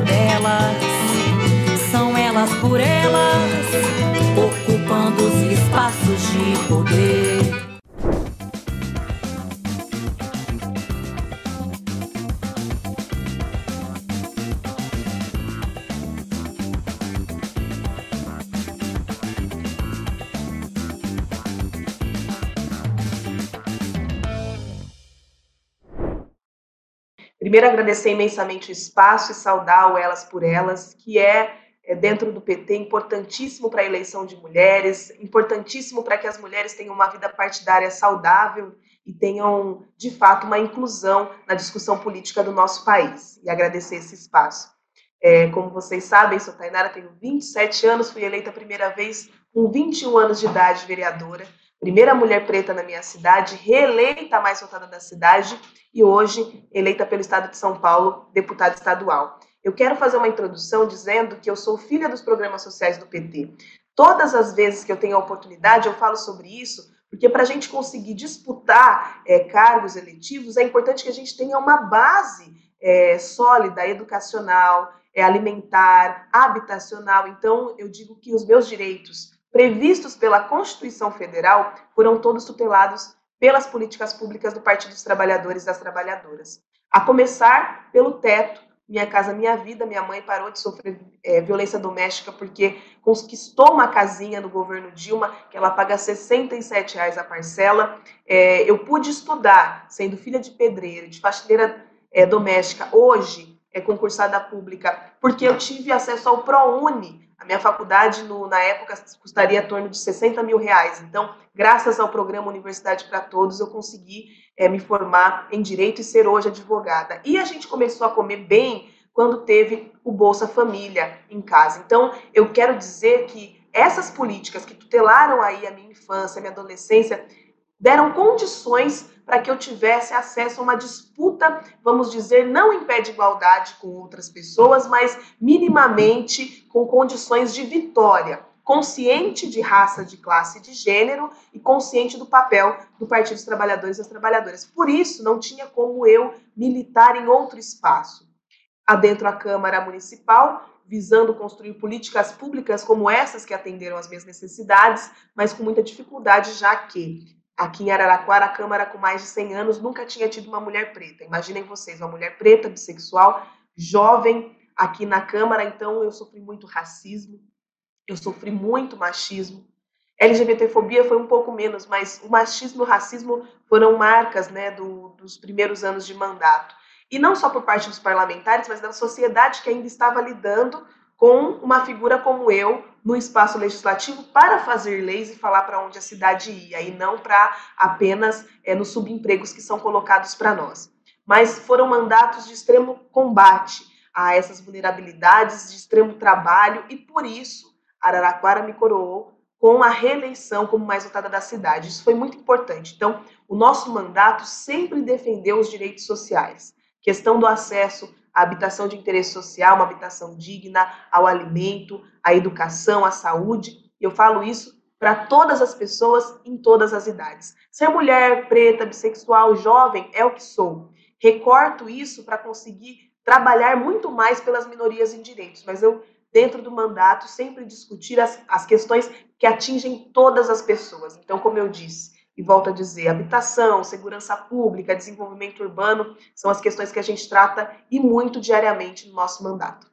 Delas, são elas por elas, ocupando os espaços de poder. Primeiro, agradecer imensamente o espaço e saudar o Elas por Elas, que é, é dentro do PT, importantíssimo para a eleição de mulheres, importantíssimo para que as mulheres tenham uma vida partidária saudável e tenham, de fato, uma inclusão na discussão política do nosso país. E agradecer esse espaço. É, como vocês sabem, sou Tainara, tenho 27 anos, fui eleita a primeira vez com 21 anos de idade vereadora primeira mulher preta na minha cidade, reeleita mais votada da cidade e hoje eleita pelo estado de São Paulo, deputada estadual. Eu quero fazer uma introdução dizendo que eu sou filha dos programas sociais do PT. Todas as vezes que eu tenho a oportunidade, eu falo sobre isso, porque para a gente conseguir disputar é, cargos eletivos, é importante que a gente tenha uma base é, sólida, educacional, é, alimentar, habitacional. Então, eu digo que os meus direitos previstos pela Constituição Federal foram todos tutelados pelas políticas públicas do Partido dos Trabalhadores e das Trabalhadoras. A começar pelo teto, Minha Casa Minha Vida, minha mãe parou de sofrer é, violência doméstica porque conquistou uma casinha no governo Dilma, que ela paga 67 reais a parcela. É, eu pude estudar, sendo filha de pedreiro, de faxineira é, doméstica, hoje é concursada pública, porque eu tive acesso ao ProUni, a minha faculdade, no, na época, custaria em torno de 60 mil reais. Então, graças ao programa Universidade para Todos, eu consegui é, me formar em Direito e ser hoje advogada. E a gente começou a comer bem quando teve o Bolsa Família em casa. Então, eu quero dizer que essas políticas que tutelaram aí a minha infância, a minha adolescência, deram condições para que eu tivesse acesso a uma disputa, vamos dizer, não em pé de igualdade com outras pessoas, mas minimamente com condições de vitória, consciente de raça, de classe, de gênero e consciente do papel do Partido dos Trabalhadores e das Trabalhadoras. Por isso, não tinha como eu militar em outro espaço. Adentro a Câmara Municipal, visando construir políticas públicas como essas que atenderam às minhas necessidades, mas com muita dificuldade, já que Aqui em Araraquara, a Câmara com mais de 100 anos nunca tinha tido uma mulher preta. Imaginem vocês, uma mulher preta, bissexual, jovem, aqui na Câmara. Então, eu sofri muito racismo, eu sofri muito machismo. LGBTfobia foi um pouco menos, mas o machismo e o racismo foram marcas né, do, dos primeiros anos de mandato. E não só por parte dos parlamentares, mas da sociedade que ainda estava lidando com uma figura como eu no espaço legislativo para fazer leis e falar para onde a cidade ia, e não para apenas é, nos subempregos que são colocados para nós. Mas foram mandatos de extremo combate a essas vulnerabilidades, de extremo trabalho, e por isso Araraquara me coroou com a reeleição como mais votada da cidade. Isso foi muito importante. Então, o nosso mandato sempre defendeu os direitos sociais. Questão do acesso a habitação de interesse social, uma habitação digna, ao alimento, à educação, à saúde. Eu falo isso para todas as pessoas em todas as idades. Ser mulher, preta, bissexual, jovem é o que sou. Recorto isso para conseguir trabalhar muito mais pelas minorias em direitos, mas eu, dentro do mandato, sempre discutir as, as questões que atingem todas as pessoas. Então, como eu disse, E volto a dizer, habitação, segurança pública, desenvolvimento urbano são as questões que a gente trata e muito diariamente no nosso mandato.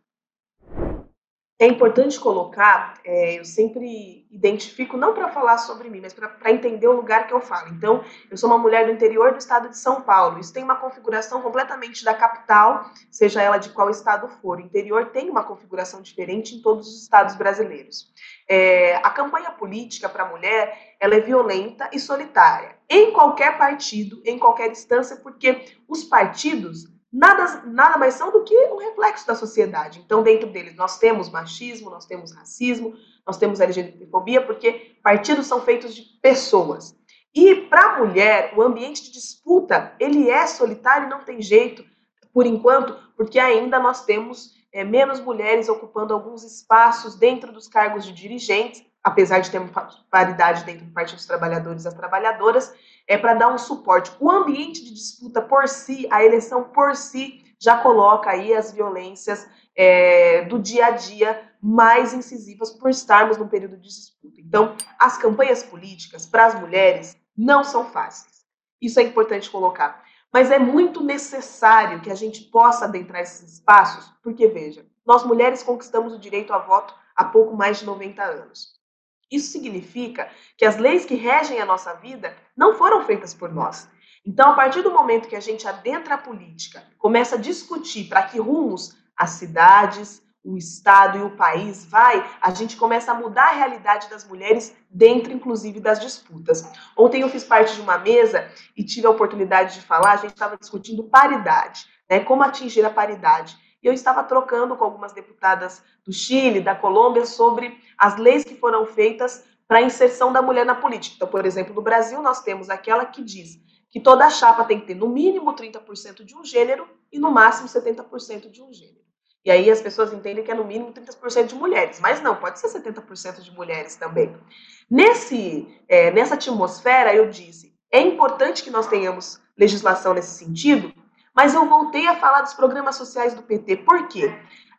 É importante colocar, é, eu sempre identifico, não para falar sobre mim, mas para entender o lugar que eu falo. Então, eu sou uma mulher do interior do estado de São Paulo. Isso tem uma configuração completamente da capital, seja ela de qual estado for. O interior tem uma configuração diferente em todos os estados brasileiros. É, a campanha política para a mulher ela é violenta e solitária, em qualquer partido, em qualquer instância, porque os partidos nada, nada mais são do que um reflexo da sociedade. Então, dentro deles, nós temos machismo, nós temos racismo, nós temos LGBTfobia, porque partidos são feitos de pessoas. E para a mulher, o ambiente de disputa, ele é solitário, não tem jeito, por enquanto, porque ainda nós temos é, menos mulheres ocupando alguns espaços dentro dos cargos de dirigentes, apesar de termos paridade dentro do Partido dos Trabalhadores e das Trabalhadoras, é para dar um suporte. O ambiente de disputa por si, a eleição por si, já coloca aí as violências é, do dia a dia mais incisivas por estarmos num período de disputa. Então, as campanhas políticas para as mulheres não são fáceis. Isso é importante colocar. Mas é muito necessário que a gente possa adentrar esses espaços, porque, veja, nós mulheres conquistamos o direito a voto há pouco mais de 90 anos. Isso significa que as leis que regem a nossa vida não foram feitas por nós. Então, a partir do momento que a gente adentra a política, começa a discutir para que rumos as cidades, o Estado e o país vai, a gente começa a mudar a realidade das mulheres dentro, inclusive, das disputas. Ontem eu fiz parte de uma mesa e tive a oportunidade de falar, a gente estava discutindo paridade, né, como atingir a paridade. E eu estava trocando com algumas deputadas do Chile, da Colômbia, sobre as leis que foram feitas para a inserção da mulher na política. Então, por exemplo, no Brasil, nós temos aquela que diz que toda chapa tem que ter no mínimo 30% de um gênero e no máximo 70% de um gênero. E aí as pessoas entendem que é no mínimo 30% de mulheres, mas não, pode ser 70% de mulheres também. Nesse, é, nessa atmosfera, eu disse, é importante que nós tenhamos legislação nesse sentido, mas eu voltei a falar dos programas sociais do PT. Por quê?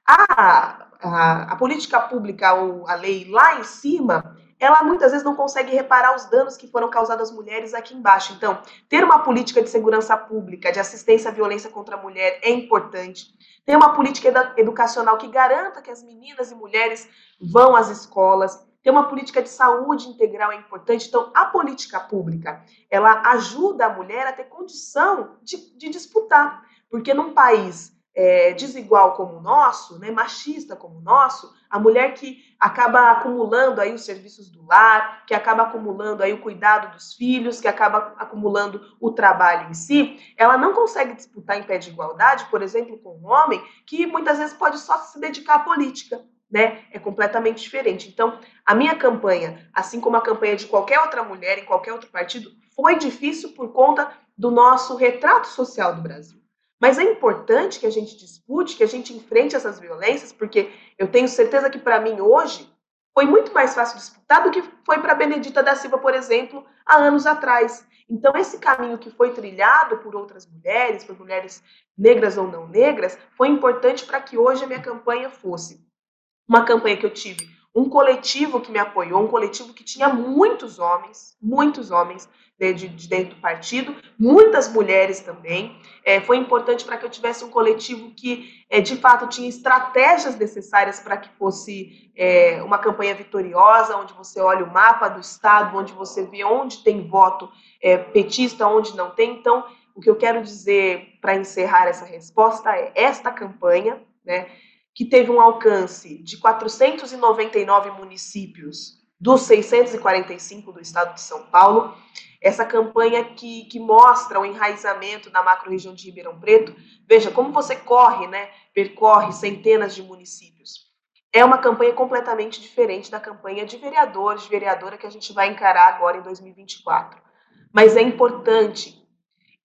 A, a, a política pública, ou a lei lá em cima, ela muitas vezes não consegue reparar os danos que foram causados às mulheres aqui embaixo. Então, ter uma política de segurança pública, de assistência à violência contra a mulher é importante. Ter uma política educacional que garanta que as meninas e mulheres vão às escolas. Ter uma política de saúde integral é importante. Então, a política pública, ela ajuda a mulher a ter condição de, de disputar. Porque num país é, desigual como o nosso, né, machista como o nosso, a mulher que acaba acumulando aí os serviços do lar, que acaba acumulando aí o cuidado dos filhos, que acaba acumulando o trabalho em si, ela não consegue disputar em pé de igualdade, por exemplo, com um homem que muitas vezes pode só se dedicar à política né, é completamente diferente. Então, a minha campanha, assim como a campanha de qualquer outra mulher em qualquer outro partido, foi difícil por conta do nosso retrato social do Brasil. Mas é importante que a gente dispute, que a gente enfrente essas violências, porque eu tenho certeza que para mim hoje foi muito mais fácil disputar do que foi para Benedita da Silva, por exemplo, há anos atrás. Então, esse caminho que foi trilhado por outras mulheres, por mulheres negras ou não negras, foi importante para que hoje a minha campanha fosse uma campanha que eu tive, um coletivo que me apoiou, um coletivo que tinha muitos homens, muitos homens de, de, de dentro do partido, muitas mulheres também. É, foi importante para que eu tivesse um coletivo que, é, de fato, tinha estratégias necessárias para que fosse é, uma campanha vitoriosa, onde você olha o mapa do Estado, onde você vê onde tem voto é, petista, onde não tem. Então, o que eu quero dizer para encerrar essa resposta é esta campanha, né? Que teve um alcance de 499 municípios dos 645 do estado de São Paulo. Essa campanha que, que mostra o enraizamento na macro-região de Ribeirão Preto. Veja como você corre, né? Percorre centenas de municípios. É uma campanha completamente diferente da campanha de vereador, de vereadora que a gente vai encarar agora em 2024. Mas é importante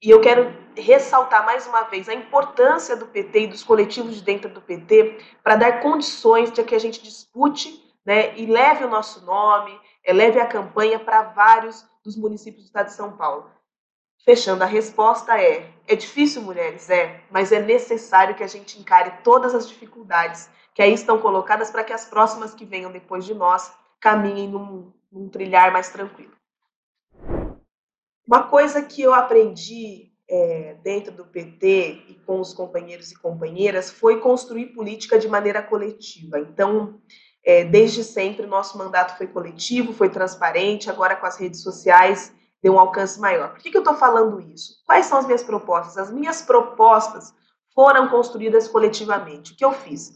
e eu quero ressaltar mais uma vez a importância do PT e dos coletivos de dentro do PT para dar condições de que a gente dispute né, e leve o nosso nome, eh, leve a campanha para vários dos municípios do estado de São Paulo. Fechando, a resposta é: é difícil, mulheres? É, mas é necessário que a gente encare todas as dificuldades que aí estão colocadas para que as próximas que venham depois de nós caminhem num, num trilhar mais tranquilo. Uma coisa que eu aprendi é, dentro do PT e com os companheiros e companheiras foi construir política de maneira coletiva. Então, é, desde sempre, o nosso mandato foi coletivo, foi transparente, agora com as redes sociais deu um alcance maior. Por que, que eu estou falando isso? Quais são as minhas propostas? As minhas propostas foram construídas coletivamente. O que eu fiz?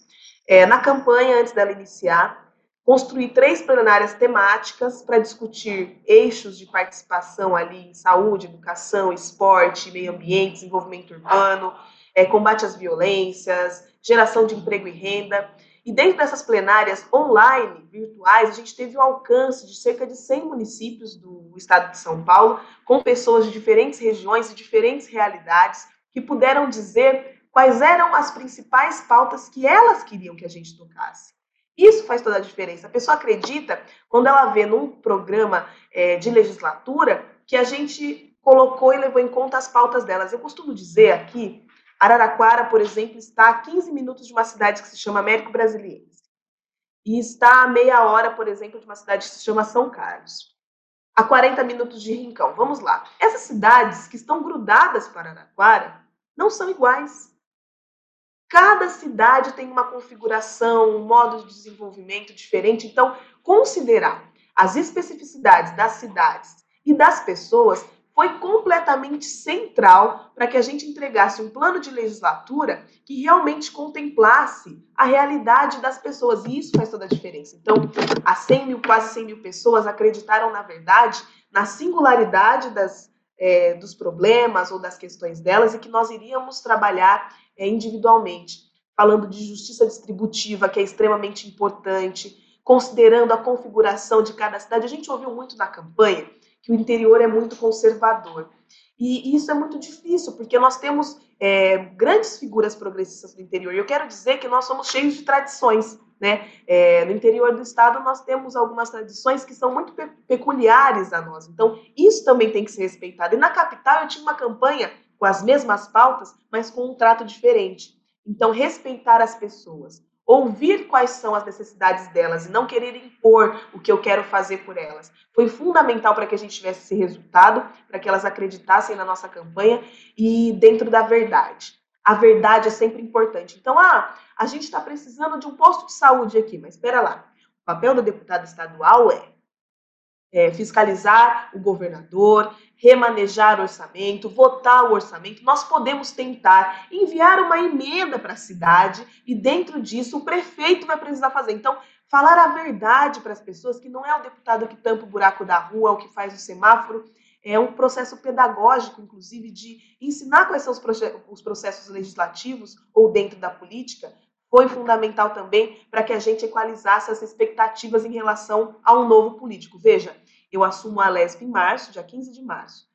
É, na campanha, antes dela iniciar, construí três plenárias temáticas para discutir eixos de participação ali em saúde, educação, esporte, meio ambiente, desenvolvimento urbano, é, combate às violências, geração de emprego e renda. E dentro dessas plenárias online, virtuais, a gente teve o alcance de cerca de 100 municípios do estado de São Paulo, com pessoas de diferentes regiões e diferentes realidades, que puderam dizer quais eram as principais pautas que elas queriam que a gente tocasse. Isso faz toda a diferença. A pessoa acredita, quando ela vê num programa é, de legislatura, que a gente colocou e levou em conta as pautas delas. Eu costumo dizer aqui, Araraquara, por exemplo, está a 15 minutos de uma cidade que se chama Américo Brasiliense. E está a meia hora, por exemplo, de uma cidade que se chama São Carlos. A 40 minutos de Rincão. Vamos lá. Essas cidades que estão grudadas para Araraquara não são iguais. Cada cidade tem uma configuração, um modo de desenvolvimento diferente. Então, considerar as especificidades das cidades e das pessoas foi completamente central para que a gente entregasse um plano de legislatura que realmente contemplasse a realidade das pessoas. E isso faz toda a diferença. Então, as 100 mil, quase 100 mil pessoas acreditaram, na verdade, na singularidade das, é, dos problemas ou das questões delas e que nós iríamos trabalhar é, individualmente, falando de justiça distributiva, que é extremamente importante, considerando a configuração de cada cidade. A gente ouviu muito na campanha que o interior é muito conservador. E isso é muito difícil, porque nós temos é, grandes figuras progressistas no interior. E eu quero dizer que nós somos cheios de tradições. Né? É, no interior do estado, nós temos algumas tradições que são muito pe peculiares a nós. Então, isso também tem que ser respeitado. E na capital, eu tinha uma campanha com as mesmas pautas, mas com um trato diferente. Então, respeitar as pessoas, ouvir quais são as necessidades delas e não querer impor o que eu quero fazer por elas. Foi fundamental para que a gente tivesse esse resultado, para que elas acreditassem na nossa campanha e dentro da verdade. A verdade é sempre importante. Então, ah, a gente está precisando de um posto de saúde aqui, mas espera lá. O papel do deputado estadual é é, fiscalizar o governador, remanejar orçamento, votar o orçamento. Nós podemos tentar enviar uma emenda para a cidade e, dentro disso, o prefeito vai precisar fazer. Então, falar a verdade para as pessoas, que não é o deputado que tampa o buraco da rua, o que faz o semáforo, é um processo pedagógico, inclusive, de ensinar quais são os processos legislativos ou dentro da política, foi fundamental também para que a gente equalizasse as expectativas em relação a um novo político. Veja, eu assumo a LESP em março, dia 15 de março.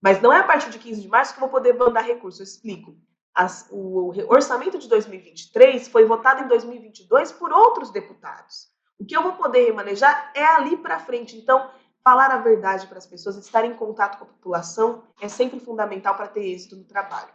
Mas não é a partir de 15 de março que eu vou poder mandar recurso, eu explico. As, o orçamento de 2023 foi votado em 2022 por outros deputados. O que eu vou poder remanejar é ali para frente. Então, falar a verdade para as pessoas, estar em contato com a população é sempre fundamental para ter êxito no trabalho.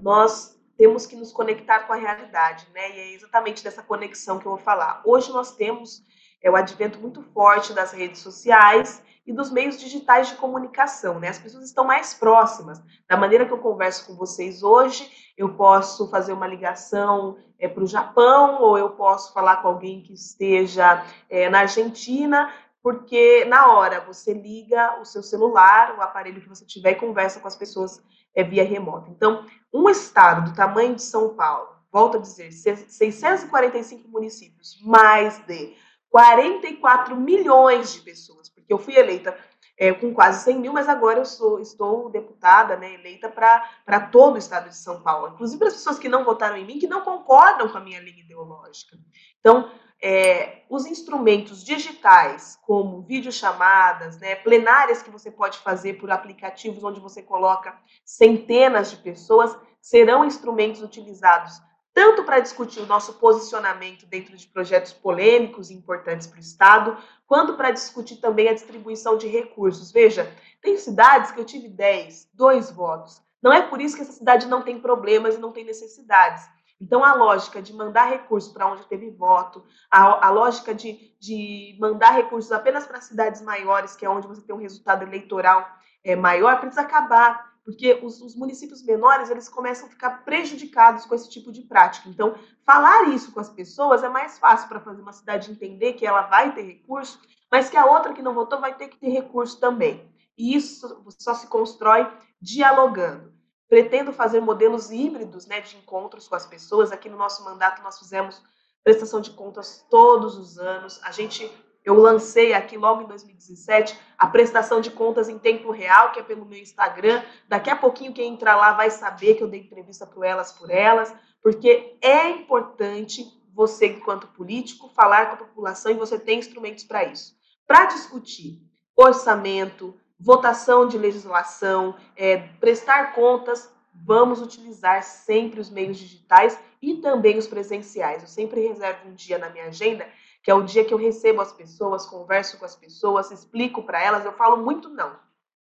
Nós temos que nos conectar com a realidade, né? E é exatamente dessa conexão que eu vou falar. Hoje nós temos é, o advento muito forte das redes sociais e dos meios digitais de comunicação, né? As pessoas estão mais próximas. Da maneira que eu converso com vocês hoje, eu posso fazer uma ligação é, para o Japão ou eu posso falar com alguém que esteja é, na Argentina, porque na hora você liga o seu celular, o aparelho que você tiver e conversa com as pessoas é via remota. Então, um estado do tamanho de São Paulo, volto a dizer, 645 municípios, mais de 44 milhões de pessoas, porque eu fui eleita é, com quase 100 mil, mas agora eu sou, estou deputada, né, eleita para todo o estado de São Paulo, inclusive para as pessoas que não votaram em mim, que não concordam com a minha linha ideológica. Então, é, os instrumentos digitais, como videochamadas, né, plenárias que você pode fazer por aplicativos onde você coloca centenas de pessoas, serão instrumentos utilizados tanto para discutir o nosso posicionamento dentro de projetos polêmicos e importantes para o Estado, quanto para discutir também a distribuição de recursos. Veja, tem cidades que eu tive 10, dois votos. Não é por isso que essa cidade não tem problemas e não tem necessidades. Então, a lógica de mandar recursos para onde teve voto, a, a lógica de, de mandar recursos apenas para cidades maiores, que é onde você tem um resultado eleitoral é, maior precisa acabar, porque os, os, municípios menores eles começam a ficar prejudicados com esse tipo de prática. Então, falar isso com as pessoas é mais fácil para fazer uma cidade entender que ela vai ter recurso, mas que a outra que não votou vai ter que ter recurso também. E isso só se constrói dialogando. Pretendo fazer modelos híbridos né, de encontros com as pessoas. Aqui no nosso mandato nós fizemos prestação de contas todos os anos. A gente eu lancei aqui logo em 2017 a prestação de contas em tempo real, que é pelo meu Instagram. Daqui a pouquinho quem entrar lá vai saber que eu dei entrevista para elas por elas, porque é importante você, enquanto político, falar com a população e você tem instrumentos para isso. Para discutir orçamento, votação de legislação, é, prestar contas, vamos utilizar sempre os meios digitais e também os presenciais. Eu sempre reservo um dia na minha agenda que é o dia que eu recebo as pessoas, converso com as pessoas, explico para elas, eu falo muito não,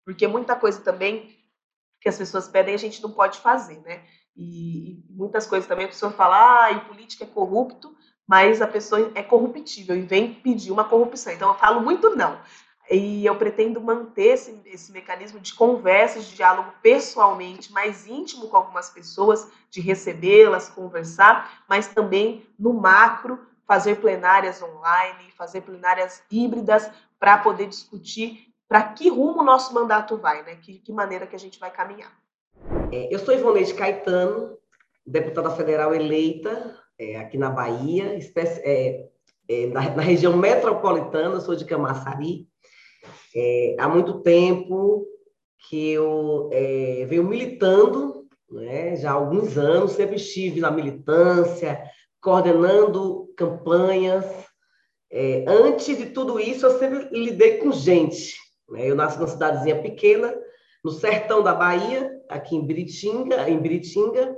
porque muita coisa também que as pessoas pedem a gente não pode fazer, né? E, e muitas coisas também a pessoa fala, ah, e política é corrupto, mas a pessoa é corruptível e vem pedir uma corrupção. Então eu falo muito não. E eu pretendo manter esse, esse mecanismo de conversa, de diálogo pessoalmente, mais íntimo com algumas pessoas, de recebê-las, conversar, mas também no macro, fazer plenárias online, fazer plenárias híbridas para poder discutir para que rumo o nosso mandato vai, né? Que, que maneira que a gente vai caminhar. É, eu sou Ivoneide Caetano, deputada federal eleita é, aqui na Bahia, espécie, é, é, na, na, região metropolitana, sou de Camaçari. É, há muito tempo que eu é, venho militando, né, já há alguns anos, sempre estive na militância, coordenando campanhas. É, antes de tudo isso, eu sempre lidei com gente. Né? Eu nasci numa cidadezinha pequena, no sertão da Bahia, aqui em Biritinga, em Biritinga,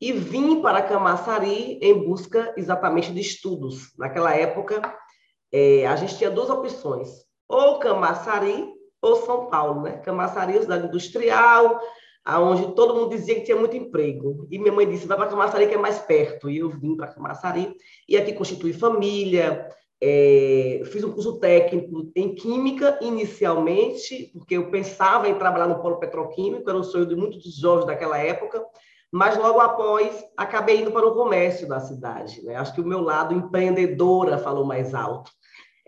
e vim para Camaçari em busca exatamente de estudos. Naquela época, é, a gente tinha duas opções, ou Camaçari ou São Paulo. Né? Camaçari, cidade industrial, aonde todo mundo dizia que tinha muito emprego. E minha mãe disse, vai para Camaçari, que é mais perto. E eu vim para Camaçari, e aqui constituí família, é, fiz um curso técnico em Química, inicialmente, porque eu pensava em trabalhar no polo petroquímico, era um sonho de muitos jovens daquela época, mas logo após acabei indo para o comércio da cidade. Né? Acho que o meu lado empreendedora falou mais alto.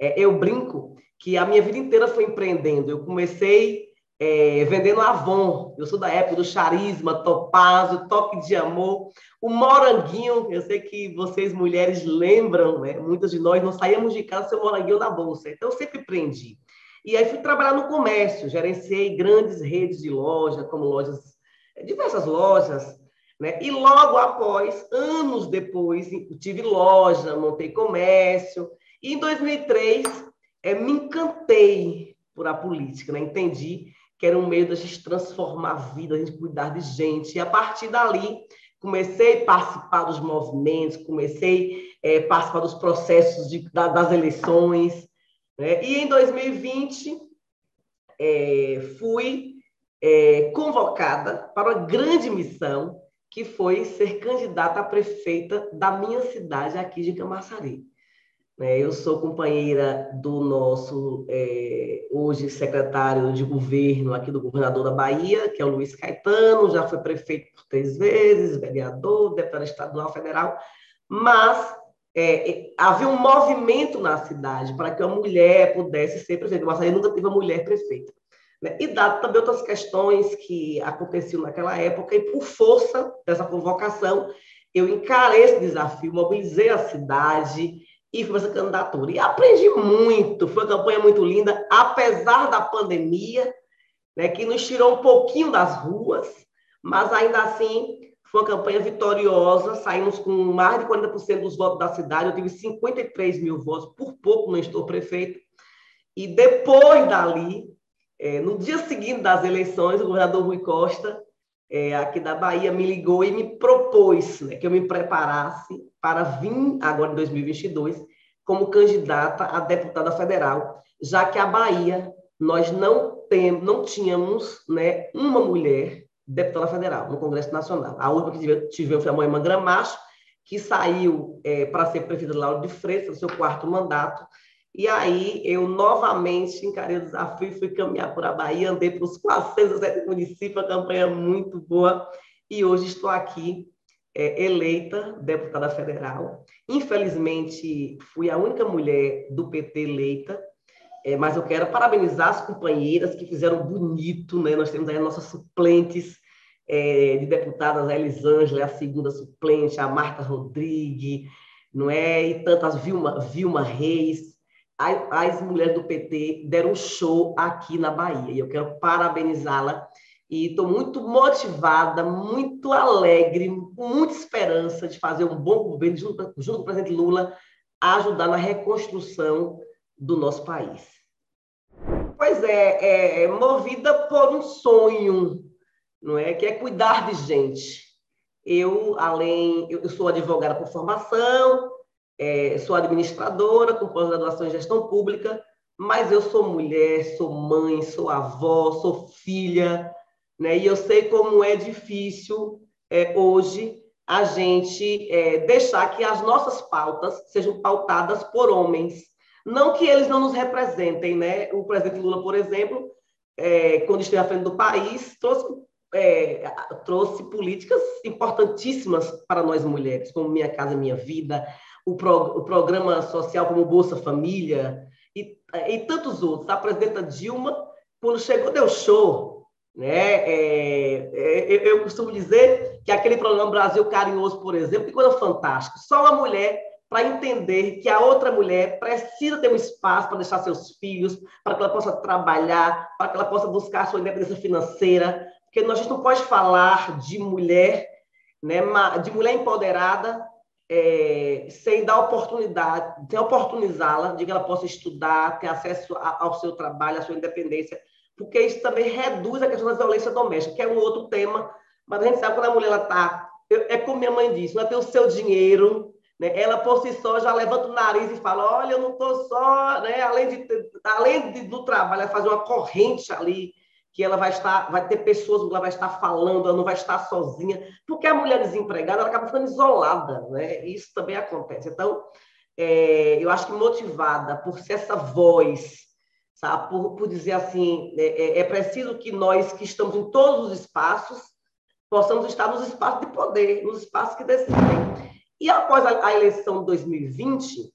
É, eu brinco que a minha vida inteira foi empreendendo. Eu comecei é, vendendo Avon. Eu sou da época do charisma, topázio, toque de amor. O moranguinho, eu sei que vocês mulheres lembram, né? Muitas de nós não saíamos de casa sem o moranguinho na bolsa. Então, eu sempre prendi. E aí fui trabalhar no comércio, gerenciei grandes redes de loja, como lojas, diversas lojas, né? E logo após, anos depois, tive loja, montei comércio. E em 2003, é, me encantei por a política, né? Entendi que era um meio da gente transformar a vida, a gente cuidar de gente. E a partir dali, comecei a participar dos movimentos, comecei a é, participar dos processos de, da, das eleições. Né? E em 2020, é, fui é, convocada para uma grande missão, que foi ser candidata a prefeita da minha cidade, aqui de Camaçari. Né? Eu sou companheira do nosso, é, hoje, secretário de governo aqui do governador da Bahia, que é o Luiz Caetano, já foi prefeito por três vezes, vereador, deputado estadual federal, mas é, havia um movimento na cidade para que a mulher pudesse ser prefeita, mas aí nunca teve uma mulher prefeita. Né? E dado também outras questões que aconteciam naquela época, e por força dessa convocação, eu encarei esse desafio, mobilizei a cidade, e fui essa candidatura. E aprendi muito, foi uma campanha muito linda, apesar da pandemia, né, que nos tirou um pouquinho das ruas, mas ainda assim foi uma campanha vitoriosa, saímos com mais de 40% dos votos da cidade, eu tive 53 mil votos, por pouco não estou prefeito, e depois dali, é, no dia seguinte das eleições, o governador Rui Costa, é, aqui da Bahia, me ligou e me propôs né, que eu me preparasse para vir agora em 2022 como candidata a deputada federal, já que a Bahia nós não temos, não tínhamos, né, uma mulher deputada federal no Congresso Nacional. A última que tivemos foi a Moema Gramacho, que saiu é, para ser prefeita de Lauro de Freitas, no seu quarto mandato, E aí eu novamente encarei o desafio, fui caminhar por a Bahia, andei para os 407 municípios, a campanha muito boa, e hoje estou aqui é, eleita deputada federal. Infelizmente, fui a única mulher do PT eleita, é, mas eu quero parabenizar as companheiras que fizeram bonito, né? Nós temos aí nossas suplentes é, de deputadas, a Elisângela, a segunda suplente, a Marta Rodrigues, não é? E tantas, Vilma, Vilma Reis, as mulheres do PT deram um show aqui na Bahia. E eu quero parabenizá-la. E estou muito motivada, muito alegre, com muita esperança de fazer um bom governo junto, junto com o presidente Lula, ajudar na reconstrução do nosso país. Pois é, é movida por um sonho, não é? Que é cuidar de gente. Eu, além, eu sou advogada por formação, é, sou administradora com pós-graduação em gestão pública, mas eu sou mulher, sou mãe, sou avó, sou filha, né? E eu sei como é difícil é, hoje a gente é, deixar que as nossas pautas sejam pautadas por homens. Não que eles não nos representem, né? O presidente Lula, por exemplo, é, quando esteve à frente do país, trouxe, é, trouxe políticas importantíssimas para nós mulheres, como Minha Casa Minha Vida, o, pro, o programa social como Bolsa Família e, e tantos outros. A presidenta Dilma, quando chegou, deu show. Né? É, é, eu costumo dizer que aquele programa Brasil Carinhoso, por exemplo, que coisa fantástica. Só uma mulher para entender que a outra mulher precisa ter um espaço para deixar seus filhos, para que ela possa trabalhar, para que ela possa buscar sua independência financeira, porque a gente não pode falar de mulher, né, de mulher empoderada é, sem dar oportunidade, sem oportunizá-la de que ela possa estudar, ter acesso ao seu trabalho, à sua independência, porque isso também reduz a questão da violência doméstica, que é um outro tema, mas a gente sabe quando a mulher está. É como minha mãe disse, ela tem o seu dinheiro, né? ela por si só já levanta o nariz e fala: Olha, eu não estou só, né? além, de, além de, do trabalho, ela faz uma corrente ali que ela vai estar, vai ter pessoas, ela vai estar falando, ela não vai estar sozinha, porque a mulher desempregada ela acaba ficando isolada, né? Isso também acontece. Então, é, eu acho que motivada por ser essa voz, sabe? Por, por dizer assim, é, é, é preciso que nós que estamos em todos os espaços possamos estar nos espaços de poder, nos espaços que decidem. E após a, a eleição de 2020,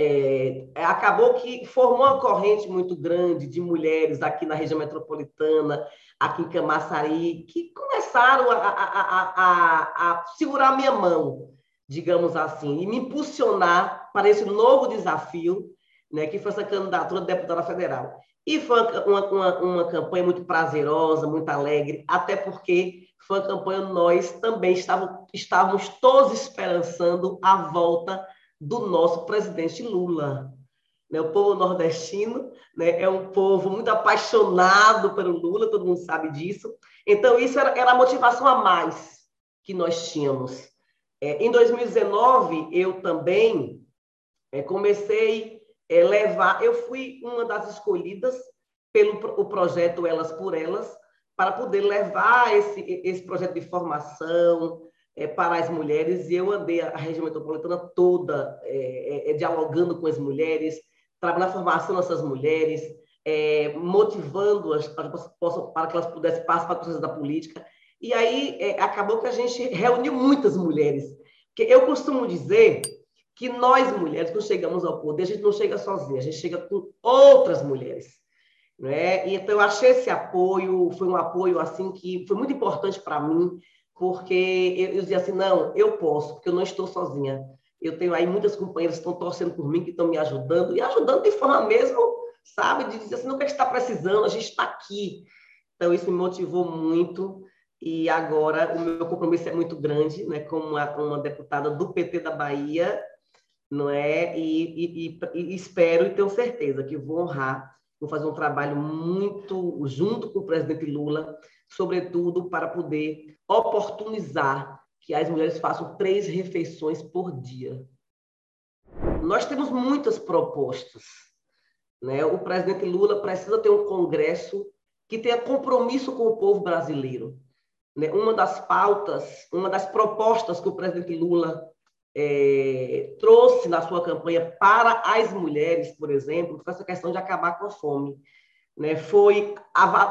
é, é, acabou que formou uma corrente muito grande de mulheres aqui na região metropolitana, aqui em Camaçari, que começaram a, a, a, a segurar minha mão, digamos assim, e me impulsionar para esse novo desafio, né, que foi essa candidatura de deputada federal. E foi uma, uma, uma campanha muito prazerosa, muito alegre, até porque foi uma campanha nós também estávamos, estávamos todos esperançando a volta do nosso presidente Lula. Né? O povo nordestino né, é um povo muito apaixonado pelo Lula, todo mundo sabe disso. Então, isso era, era a motivação a mais que nós tínhamos. É, em 2019, eu também é, comecei a é, levar, eu fui uma das escolhidas pelo o projeto Elas por Elas, para poder levar esse, esse projeto de formação, é, para as mulheres, e eu andei a região metropolitana toda é, é, é dialogando com as mulheres, trabalhando na formação dessas mulheres, é, motivando-as para, para, que elas pudessem participar do processo da política. E aí acabou que a gente reuniu muitas mulheres. Porque eu costumo dizer que nós, mulheres, quando chegamos ao poder, a gente não chega sozinha, a gente chega com outras mulheres. Né? Então, eu achei esse apoio, foi um apoio assim que foi muito importante para mim, porque eu, eu dizia assim, não, eu posso, porque eu não estou sozinha. Eu tenho aí muitas companheiras que estão torcendo por mim, que estão me ajudando, e ajudando de forma mesmo, sabe, de dizer assim, não, o que está precisando, a gente está aqui. Então, isso me motivou muito, e agora o meu compromisso é muito grande, né, como uma, uma deputada do PT da Bahia, não é? E, e, e, espero e tenho certeza que vou honrar, vou fazer um trabalho muito junto com o presidente Lula, sobretudo para poder oportunizar que as mulheres façam três refeições por dia. Nós temos muitas propostas. Né? O presidente Lula precisa ter um congresso que tenha compromisso com o povo brasileiro. Né? Uma das pautas, uma das propostas que o presidente Lula é, trouxe na sua campanha para as mulheres, por exemplo, foi essa questão de acabar com a fome. Né? Foi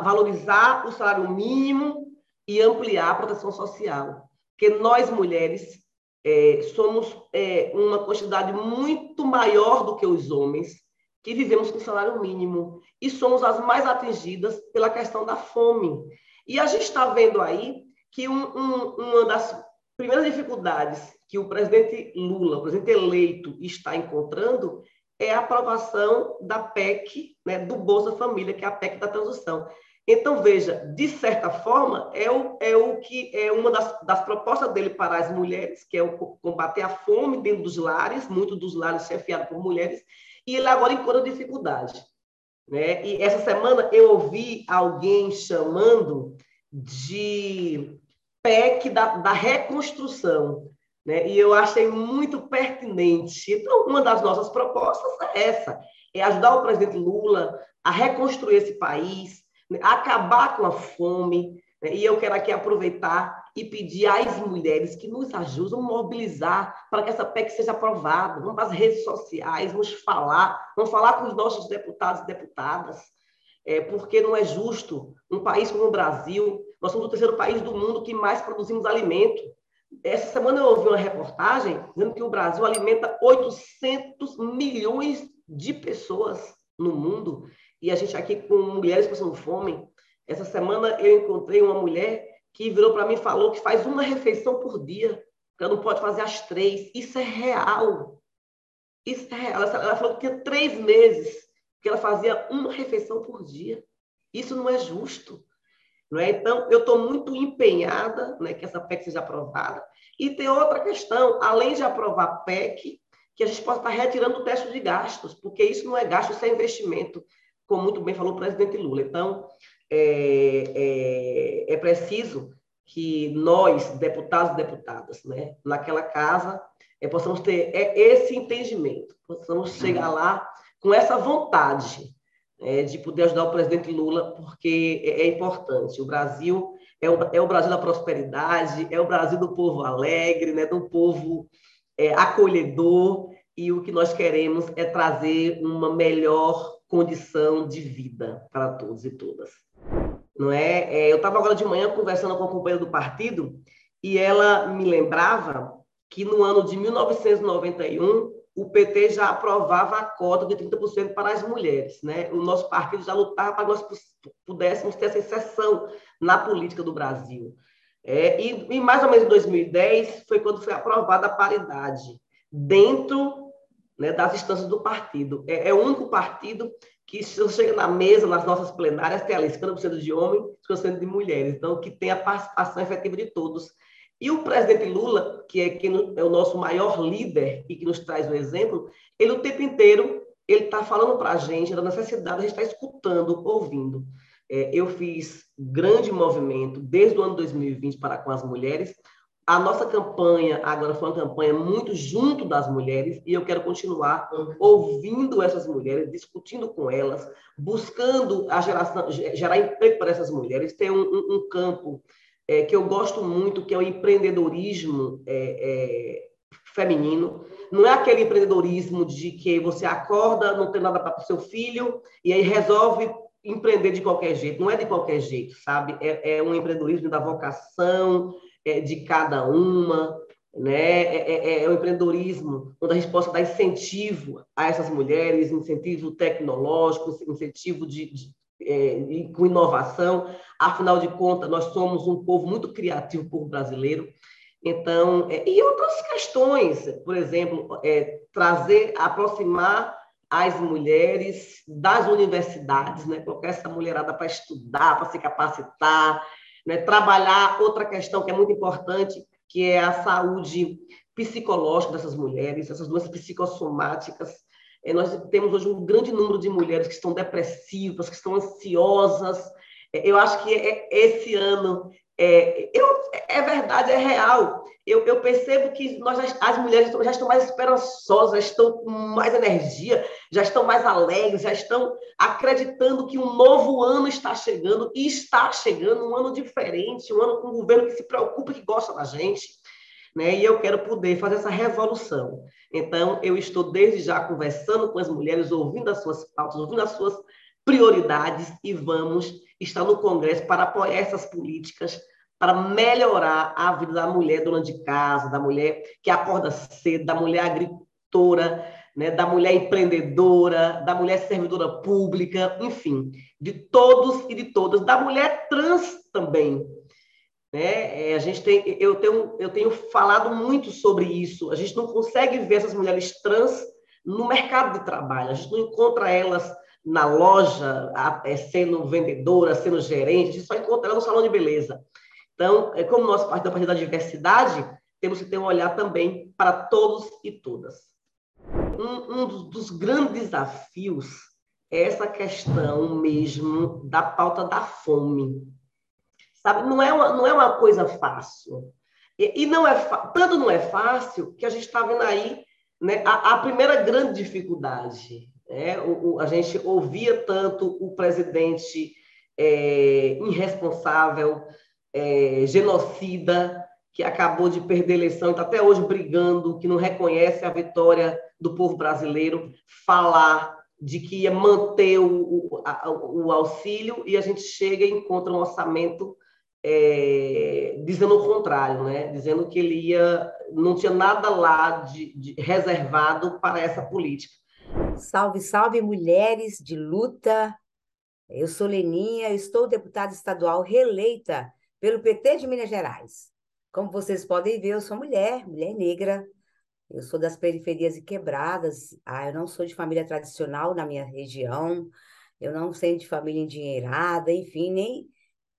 valorizar o salário mínimo e ampliar a proteção social. Porque nós, mulheres, é, somos é, uma quantidade muito maior do que os homens que vivemos com salário mínimo e somos as mais atingidas pela questão da fome. E a gente está vendo aí que um, um, uma das primeiras dificuldades que o presidente Lula, o presidente eleito, está encontrando é a aprovação da PEC, né, do Bolsa Família, que é a PEC da transição. Então, veja, de certa forma, é o, é o que é uma das, das propostas dele para as mulheres, que é o combater a fome dentro dos lares, muito dos lares chefiados por mulheres, e ele agora encontra dificuldade. Né? E essa semana eu ouvi alguém chamando de PEC da, da reconstrução. Né? E eu achei muito pertinente. Então, uma das nossas propostas é essa: é ajudar o presidente Lula a reconstruir esse país, né? acabar com a fome. Né? E eu quero aqui aproveitar e pedir às mulheres que nos ajudem a mobilizar para que essa PEC seja aprovada. Vamos para as redes sociais, vamos falar, vamos falar com os nossos deputados e deputadas, é, porque não é justo um país como o Brasil, nós somos o terceiro país do mundo que mais produzimos alimento. Essa semana eu ouvi uma reportagem dizendo que o Brasil alimenta 800 milhões de pessoas no mundo e a gente aqui com mulheres passando fome. Essa semana eu encontrei uma mulher que virou para mim e falou que faz uma refeição por dia, que ela não pode fazer as três. Isso é real. Isso é real. Ela falou que tinha três meses que ela fazia uma refeição por dia. Isso não é justo. Não é? Então, eu estou muito empenhada né, que essa PEC seja aprovada. E tem outra questão, além de aprovar a PEC, que a gente possa estar retirando o teste de gastos, porque isso não é gasto, isso é investimento, como muito bem falou o presidente Lula. Então, é, é, é preciso que nós, deputados e deputadas, né, naquela casa, é, possamos ter é, esse entendimento, possamos chegar lá com essa vontade é, de poder ajudar o presidente Lula, porque é, é importante. O Brasil é o, é o, Brasil da prosperidade, é o Brasil do povo alegre, né, do povo é, acolhedor, e o que nós queremos é trazer uma melhor condição de vida para todos e todas não é? é eu estava agora de manhã conversando com a companheira do partido e ela me lembrava que no ano de 1991 o PT já aprovava a cota de 30% para as mulheres, né? O nosso partido já lutava para que nós pudéssemos ter essa exceção na política do Brasil. É, e, e mais ou menos em 2010 foi quando foi aprovada a paridade dentro né, das instâncias do partido. É, é, o único partido que chega na mesa, nas nossas plenárias, tem ali 50% de homens, 50% de mulheres. Então, que tem a participação efetiva de todos. E o presidente Lula, que é, quem é o nosso maior líder e que nos traz o exemplo, ele o tempo inteiro ele está falando para a gente da necessidade de a gente estar escutando, ouvindo. É, eu fiz grande movimento desde o ano 2020 para com as mulheres, a nossa campanha agora foi uma campanha muito junto das mulheres e eu quero continuar ouvindo essas mulheres, discutindo com elas, buscando a geração, gerar emprego para essas mulheres. Tem um, um, um campo é, que eu gosto muito, que é o empreendedorismo é, é, feminino. Não é aquele empreendedorismo de que você acorda, não tem nada para o seu filho e aí resolve empreender de qualquer jeito. Não é de qualquer jeito, sabe? É, é um empreendedorismo da vocação, é, de cada uma, né? É, é, é, o empreendedorismo, onde a gente possa dar incentivo a essas mulheres, incentivo tecnológico, incentivo de, de, é, com inovação. Afinal de contas, nós somos um povo muito criativo, o povo brasileiro. Então, é, e outras questões, por exemplo, é, trazer, aproximar as mulheres das universidades, né? colocar essa mulherada para estudar, para se capacitar, né? Trabalhar outra questão que é muito importante, que é a saúde psicológica dessas mulheres, essas doenças psicossomáticas. É, nós temos hoje um grande número de mulheres que estão depressivas, que estão ansiosas. É, eu acho que é, esse ano é, eu, é verdade, é real. Eu, eu percebo que nós, as mulheres já estão mais esperançosas, já estão com mais energia, já estão mais alegres, já estão acreditando que um novo ano está chegando e está chegando, um ano diferente, um ano com um governo que se preocupa, que gosta da gente. né? E eu quero poder fazer essa revolução. Então, eu estou desde já conversando com as mulheres, ouvindo as suas pautas, ouvindo as suas prioridades e vamos estar no Congresso para apoiar essas políticas para melhorar a vida da mulher dona de casa, da mulher que acorda cedo, da mulher agricultora, né, da mulher empreendedora, da mulher servidora pública, enfim, de todos e de todas, da mulher trans também. Né? É, a gente tem, eu, tenho, eu tenho falado muito sobre isso. A gente não consegue ver essas mulheres trans no mercado de trabalho, a gente não encontra elas na loja, é, sendo vendedora, sendo gerente, a gente só encontra elas no salão de beleza. Então, é como nós partimos da diversidade, temos que ter um olhar também para todos e todas. Um, um dos grandes desafios é essa questão mesmo da pauta da fome. Sabe? Não, é uma, não é uma coisa fácil. E, e não é tanto não é fácil que a gente está vendo aí né, a, a, primeira grande dificuldade. Né? O, o, a gente ouvia tanto o presidente é, irresponsável, é, genocida, que acabou de perder a eleição e está até hoje brigando, que não reconhece a vitória do povo brasileiro, falar de que ia manter o, o, a, o auxílio e a gente chega e encontra um orçamento é, dizendo o contrário, né? dizendo que ele ia, não tinha nada lá de, de reservado para essa política. Salve, salve, mulheres de luta. Eu sou Leninha, estou deputada estadual reeleita pelo PT de Minas Gerais. Como vocês podem ver, eu sou mulher, mulher negra. Eu sou das periferias e quebradas. Ah, eu não sou de família tradicional na minha região. Eu não sou de família endinheirada, enfim, nem.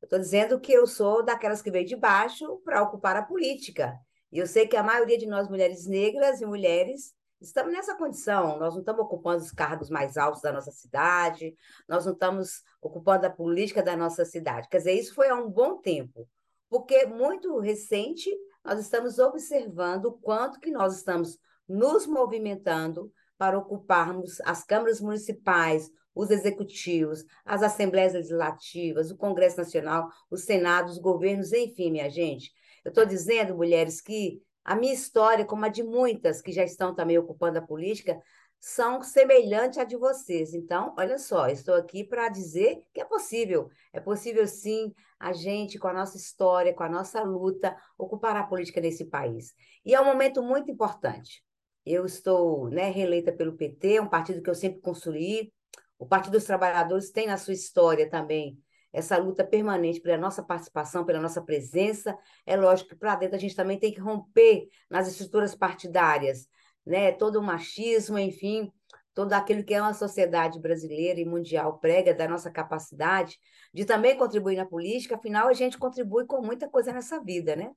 Estou dizendo que eu sou daquelas que veio de baixo para ocupar a política. E eu sei que a maioria de nós, mulheres negras e mulheres, estamos nessa condição. Nós não estamos ocupando os cargos mais altos da nossa cidade, nós não estamos ocupando a política da nossa cidade. Quer dizer, isso foi há um bom tempo, porque muito recente nós estamos observando o quanto que nós estamos nos movimentando para ocuparmos as câmaras municipais, os executivos, as assembleias legislativas, o Congresso Nacional, os senados, os governos, enfim, minha gente. Eu estou dizendo, mulheres, que a minha história, como a de muitas que já estão também ocupando a política, são semelhantes à de vocês. Então, olha só, estou aqui para dizer que é possível. É possível, sim, a gente, com a nossa história, com a nossa luta, ocupar a política nesse país. E é um momento muito importante. Eu estou né, reeleita pelo PT, um partido que eu sempre construí. O Partido dos Trabalhadores tem na sua história também essa luta permanente pela nossa participação, pela nossa presença. É lógico que para dentro a gente também tem que romper nas estruturas partidárias, né? todo o machismo, enfim, todo aquilo que é uma sociedade brasileira e mundial prega da nossa capacidade de também contribuir na política, afinal a gente contribui com muita coisa nessa vida, né?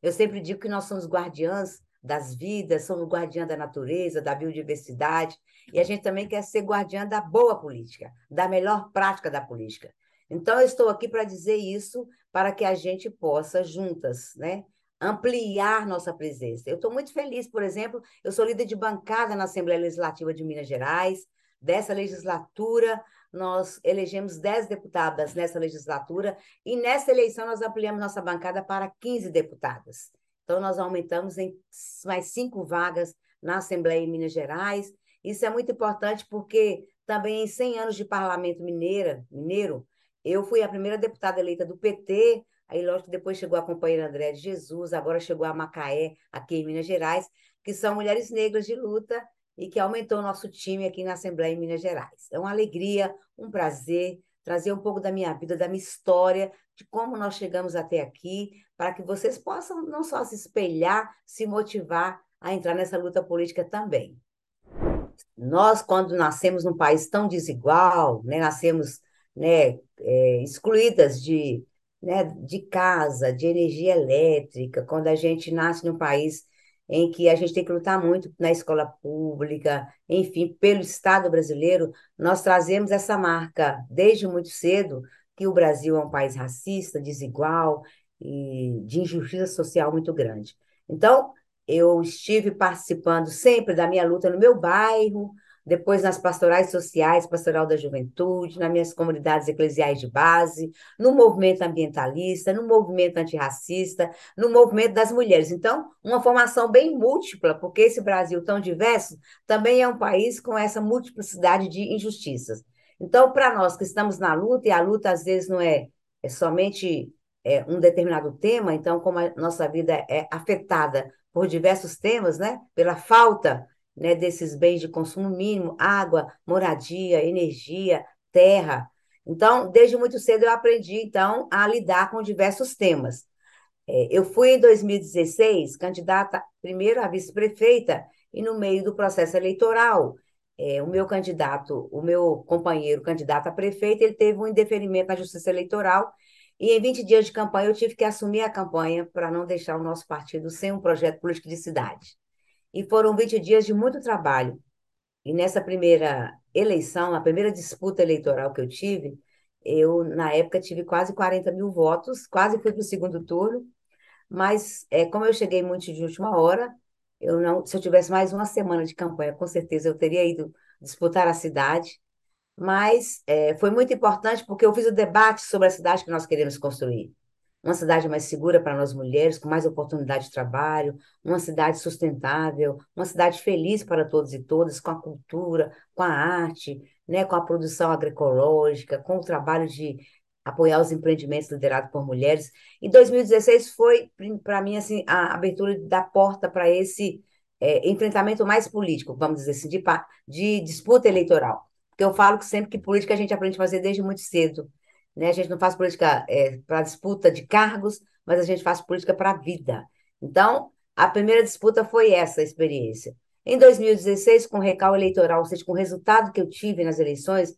Eu sempre digo que nós somos guardiãs das vidas, somos guardiã da natureza, da biodiversidade, e a gente também quer ser guardiã da boa política, da melhor prática da política. Então, eu estou aqui para dizer isso, para que a gente possa, juntas, né, ampliar nossa presença. Eu estou muito feliz, por exemplo, eu sou líder de bancada na Assembleia Legislativa de Minas Gerais. Dessa legislatura, nós elegemos 10 deputadas nessa legislatura, e nessa eleição nós ampliamos nossa bancada para 15 deputadas. Então, nós aumentamos em mais cinco vagas na Assembleia em Minas Gerais. Isso é muito importante porque também em 100 anos de parlamento mineira, mineiro, eu fui a primeira deputada eleita do PT, aí lógico que depois chegou a companheira André de Jesus, agora chegou a Macaé, aqui em Minas Gerais, que são mulheres negras de luta e que aumentou o nosso time aqui na Assembleia em Minas Gerais. É uma alegria, um prazer trazer um pouco da minha vida, da minha história, de como nós chegamos até aqui, para que vocês possam não só se espelhar, se motivar a entrar nessa luta política também. Nós, quando nascemos num país tão desigual, né, nascemos né, é, excluídas de, né, de casa, de energia elétrica, quando a gente nasce num país em que a gente tem que lutar muito na escola pública, enfim, pelo Estado brasileiro, nós trazemos essa marca desde muito cedo que o Brasil é um país racista, desigual e de injustiça social muito grande. Então, eu estive participando sempre da minha luta no meu bairro, depois nas pastorais sociais, pastoral da juventude, nas minhas comunidades eclesiais de base, no movimento ambientalista, no movimento antirracista, no movimento das mulheres. Então, uma formação bem múltipla, porque esse Brasil tão diverso também é um país com essa multiplicidade de injustiças. Então, para nós que estamos na luta, e a luta às vezes não é, é somente é, um determinado tema, então, como a nossa vida é afetada por diversos temas, né? Pela falta né, desses bens de consumo mínimo, água, moradia, energia, terra. Então, desde muito cedo eu aprendi, então, a lidar com diversos temas. É, eu fui, em 2016, candidata primeiro a vice-prefeita e no meio do processo eleitoral, é, o meu candidato, o meu companheiro candidato a prefeito, ele teve um indeferimento na justiça eleitoral e em 20 dias de campanha eu tive que assumir a campanha para não deixar o nosso partido sem um projeto político de cidade. E foram 20 dias de muito trabalho. E nessa primeira eleição, a primeira disputa eleitoral que eu tive, eu, na época, tive quase 40 mil votos, quase fui para o segundo turno, mas é, como eu cheguei muito de última hora, eu não, se eu tivesse mais uma semana de campanha, com certeza eu teria ido disputar a cidade, mas é, foi muito importante porque eu fiz o debate sobre a cidade que nós queremos construir uma cidade mais segura para nós mulheres, com mais oportunidade de trabalho, uma cidade sustentável, uma cidade feliz para todos e todas, com a cultura, com a arte, né, com a produção agroecológica, com o trabalho de apoiar os empreendimentos liderados por mulheres. E 2016 foi, para mim, assim, a abertura da porta para esse é, enfrentamento mais político, vamos dizer assim, de, de disputa eleitoral. Porque eu falo que sempre que política a gente aprende a fazer desde muito cedo. Né? A gente não faz política é, para disputa de cargos, mas a gente faz política para a vida. Então, a primeira disputa foi essa experiência. Em 2016, com recal eleitoral, ou seja, com o resultado que eu tive nas eleições,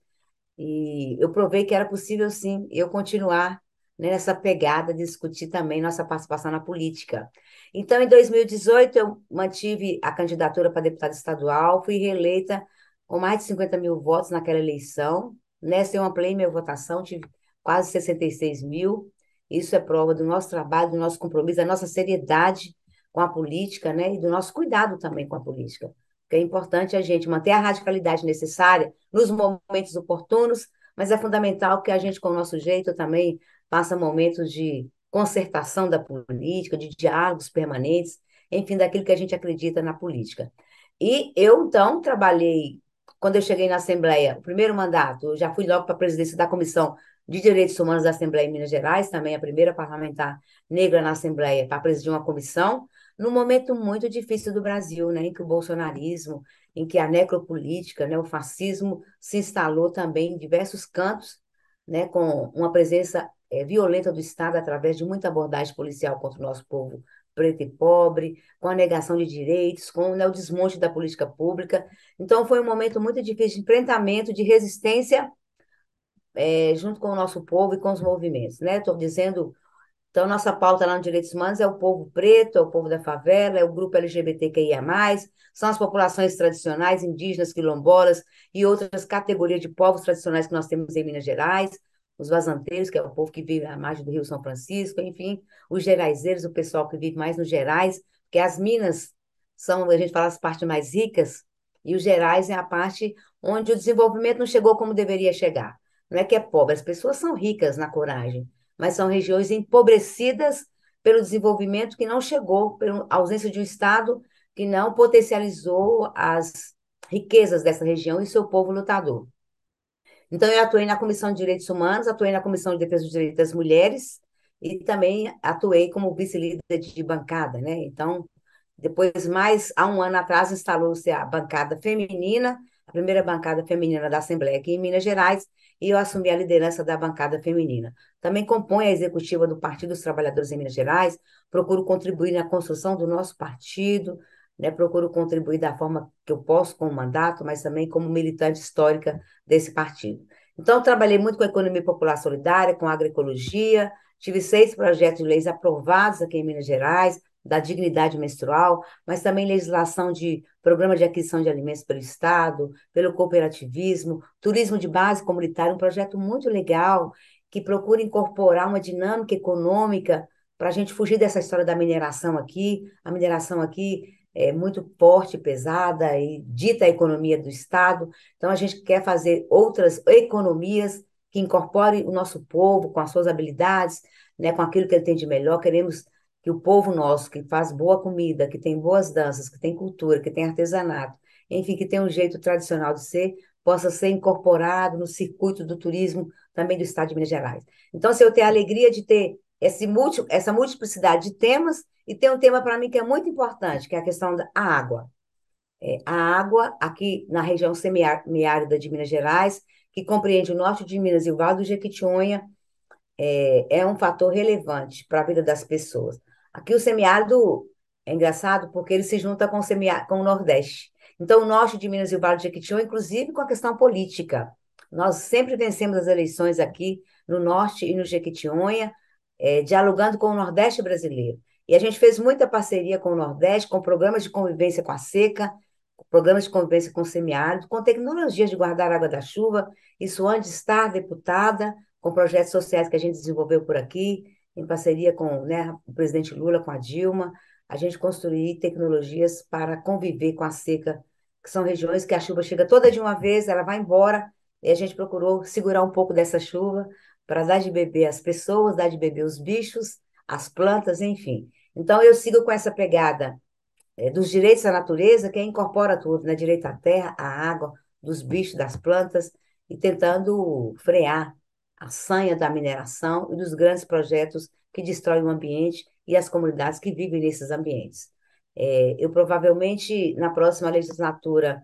e eu provei que era possível, sim, eu continuar né, nessa pegada de discutir também nossa participação na política. Então, em 2018, eu mantive a candidatura para deputada estadual, fui reeleita com mais de 50 mil votos naquela eleição. Nessa, eu ampliei minha votação, tive quase 66 mil. Isso é prova do nosso trabalho, do nosso compromisso, da nossa seriedade com a política, né? E do nosso cuidado também com a política. Porque é importante a gente manter a radicalidade necessária nos momentos oportunos, mas é fundamental que a gente, com o nosso jeito, também faça momentos de concertação da política, de diálogos permanentes, enfim, daquilo que a gente acredita na política. E eu, então, trabalhei, quando eu cheguei na Assembleia, o primeiro mandato, eu já fui logo para a presidência da Comissão de Direitos Humanos da Assembleia em Minas Gerais, também a primeira parlamentar negra na Assembleia para presidir uma comissão, num momento muito difícil do Brasil, né, em que o bolsonarismo, em que a necropolítica, né, o fascismo se instalou também em diversos cantos, né, com uma presença é, violenta do Estado através de muita abordagem policial contra o nosso povo preto e pobre, com a negação de direitos, com né, o desmonte da política pública. Então, foi um momento muito difícil de enfrentamento, de resistência é, junto com o nosso povo e com os movimentos, né? Estou dizendo, então, nossa pauta lá no Direitos Humanos é o povo preto, é o povo da favela, é o grupo LGBTQIA+, são as populações tradicionais, indígenas, quilombolas e outras categorias de povos tradicionais que nós temos em Minas Gerais, os vazanteiros, que é o povo que vive à margem do Rio São Francisco, enfim, os geraizeiros, o pessoal que vive mais nos Gerais, porque as minas são, a gente fala, as partes mais ricas, e os Gerais é a parte onde o desenvolvimento não chegou como deveria chegar. Não é que é pobre, as pessoas são ricas na coragem, mas são regiões empobrecidas pelo desenvolvimento que não chegou, pela ausência de um Estado que não potencializou as riquezas dessa região e seu povo lutador. Então, eu atuei na Comissão de Direitos Humanos, atuei na Comissão de Defesa dos Direitos das Mulheres e também atuei como vice-líder de bancada, né? Então, depois, mais há um ano atrás, instalou-se a bancada feminina, a primeira bancada feminina da Assembleia aqui em Minas Gerais, e eu assumi a liderança da bancada feminina. Também compõe a executiva do Partido dos Trabalhadores em Minas Gerais, procuro contribuir na construção do nosso partido, né, procuro contribuir da forma que eu posso com o mandato, mas também como militante histórica desse partido. Então, trabalhei muito com a economia popular solidária, com a agroecologia, tive seis projetos de leis aprovados aqui em Minas Gerais, da dignidade menstrual, mas também legislação de programa de aquisição de alimentos pelo Estado, pelo cooperativismo, turismo de base comunitária, um projeto muito legal que procura incorporar uma dinâmica econômica para a gente fugir dessa história da mineração aqui. A mineração aqui é, muito forte, pesada e dita a economia do Estado. Então, a gente quer fazer outras economias que incorporem o nosso povo com as suas habilidades, né, com aquilo que ele tem de melhor. Queremos que o povo nosso, que faz boa comida, que tem boas danças, que tem cultura, que tem artesanato, enfim, que tem um jeito tradicional de ser, possa ser incorporado no circuito do turismo também do Estado de Minas Gerais. Então, se eu tenho a alegria de ter esse multi, essa multiplicidade de temas, e tem um tema para mim que é muito importante, que é a questão da água. É, a água, aqui na região semiárida de Minas Gerais, que compreende o norte de Minas e o Vale do Jequitinhonha, é, é um fator relevante para a vida das pessoas. Aqui o semiárido é engraçado porque ele se junta com o, semiárido, com o Nordeste. Então, o norte de Minas e o Vale do Jequitinhonha, inclusive com a questão política. Nós sempre vencemos as eleições aqui no norte e no Jequitinhonha, é, dialogando com o Nordeste brasileiro. E a gente fez muita parceria com o Nordeste, com programas de convivência com a seca, programas de convivência com o semiárido, com tecnologias de guardar água da chuva. Isso antes de estar deputada, com projetos sociais que a gente desenvolveu por aqui, em parceria com né, o presidente Lula, com a Dilma, a gente construir tecnologias para conviver com a seca, que são regiões que a chuva chega toda de uma vez, ela vai embora, e a gente procurou segurar um pouco dessa chuva para dar de beber as pessoas, dar de beber os bichos, as plantas, enfim. Então, eu sigo com essa pegada é, dos direitos da natureza, que incorpora tudo, né? Direito à terra, à água, dos bichos, das plantas, e tentando frear a sanha da mineração e dos grandes projetos que destroem o ambiente e as comunidades que vivem nesses ambientes. É, eu provavelmente, na próxima legislatura,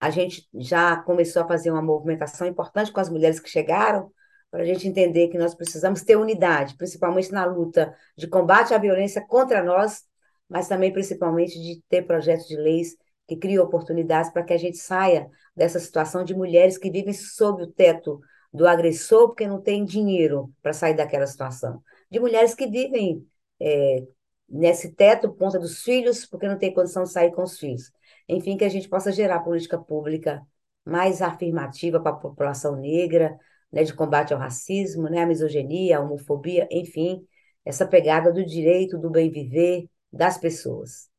a gente já começou a fazer uma movimentação importante com as mulheres que chegaram, para a gente entender que nós precisamos ter unidade, principalmente na luta de combate à violência contra nós, mas também principalmente de ter projetos de leis que criem oportunidades para que a gente saia dessa situação de mulheres que vivem sob o teto do agressor porque não tem dinheiro para sair daquela situação, de mulheres que vivem é, nesse teto por conta dos filhos porque não tem condição de sair com os filhos. Enfim, que a gente possa gerar política pública mais afirmativa para a população negra, né, de combate ao racismo, né, à misoginia, à homofobia, enfim, essa pegada do direito do bem viver das pessoas.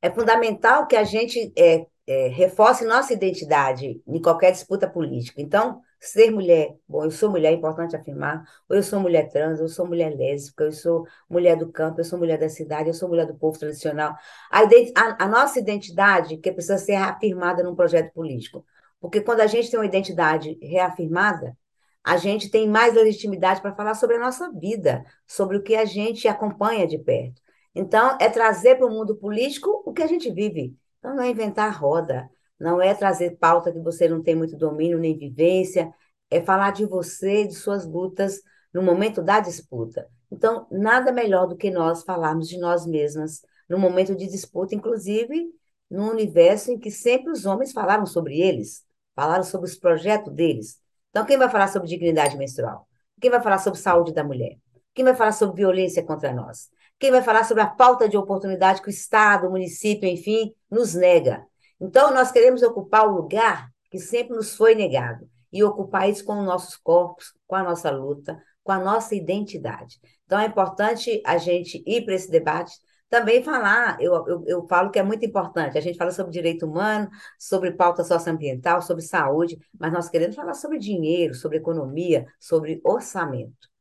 É fundamental que a gente é, é, reforce nossa identidade em qualquer disputa política. Então, ser mulher, bom, eu sou mulher, é importante afirmar, ou eu sou mulher trans, eu sou mulher lésbica, eu sou mulher do campo, eu sou mulher da cidade, eu sou mulher do povo tradicional. A, a, a nossa identidade que precisa ser reafirmada num projeto político. Porque quando a gente tem uma identidade reafirmada, a gente tem mais legitimidade para falar sobre a nossa vida, sobre o que a gente acompanha de perto. Então, é trazer para o mundo político o que a gente vive. Então, não é inventar roda, não é trazer pauta que você não tem muito domínio nem vivência, é falar de você, de suas lutas no momento da disputa. Então, nada melhor do que nós falarmos de nós mesmas no momento de disputa, inclusive num universo em que sempre os homens falaram sobre eles, falaram sobre os projetos deles. Então, quem vai falar sobre dignidade menstrual? Quem vai falar sobre saúde da mulher? Quem vai falar sobre violência contra nós? Quem vai falar sobre a falta de oportunidade que o Estado, o município, enfim, nos nega? Então, nós queremos ocupar o lugar que sempre nos foi negado e ocupar isso com os nossos corpos, com a nossa luta, com a nossa identidade. Então, é importante a gente ir para esse debate, também falar, eu, eu, eu, falo que é muito importante, a gente fala sobre direito humano, sobre pauta socioambiental, sobre saúde, mas nós queremos falar sobre dinheiro, sobre economia, sobre orçamento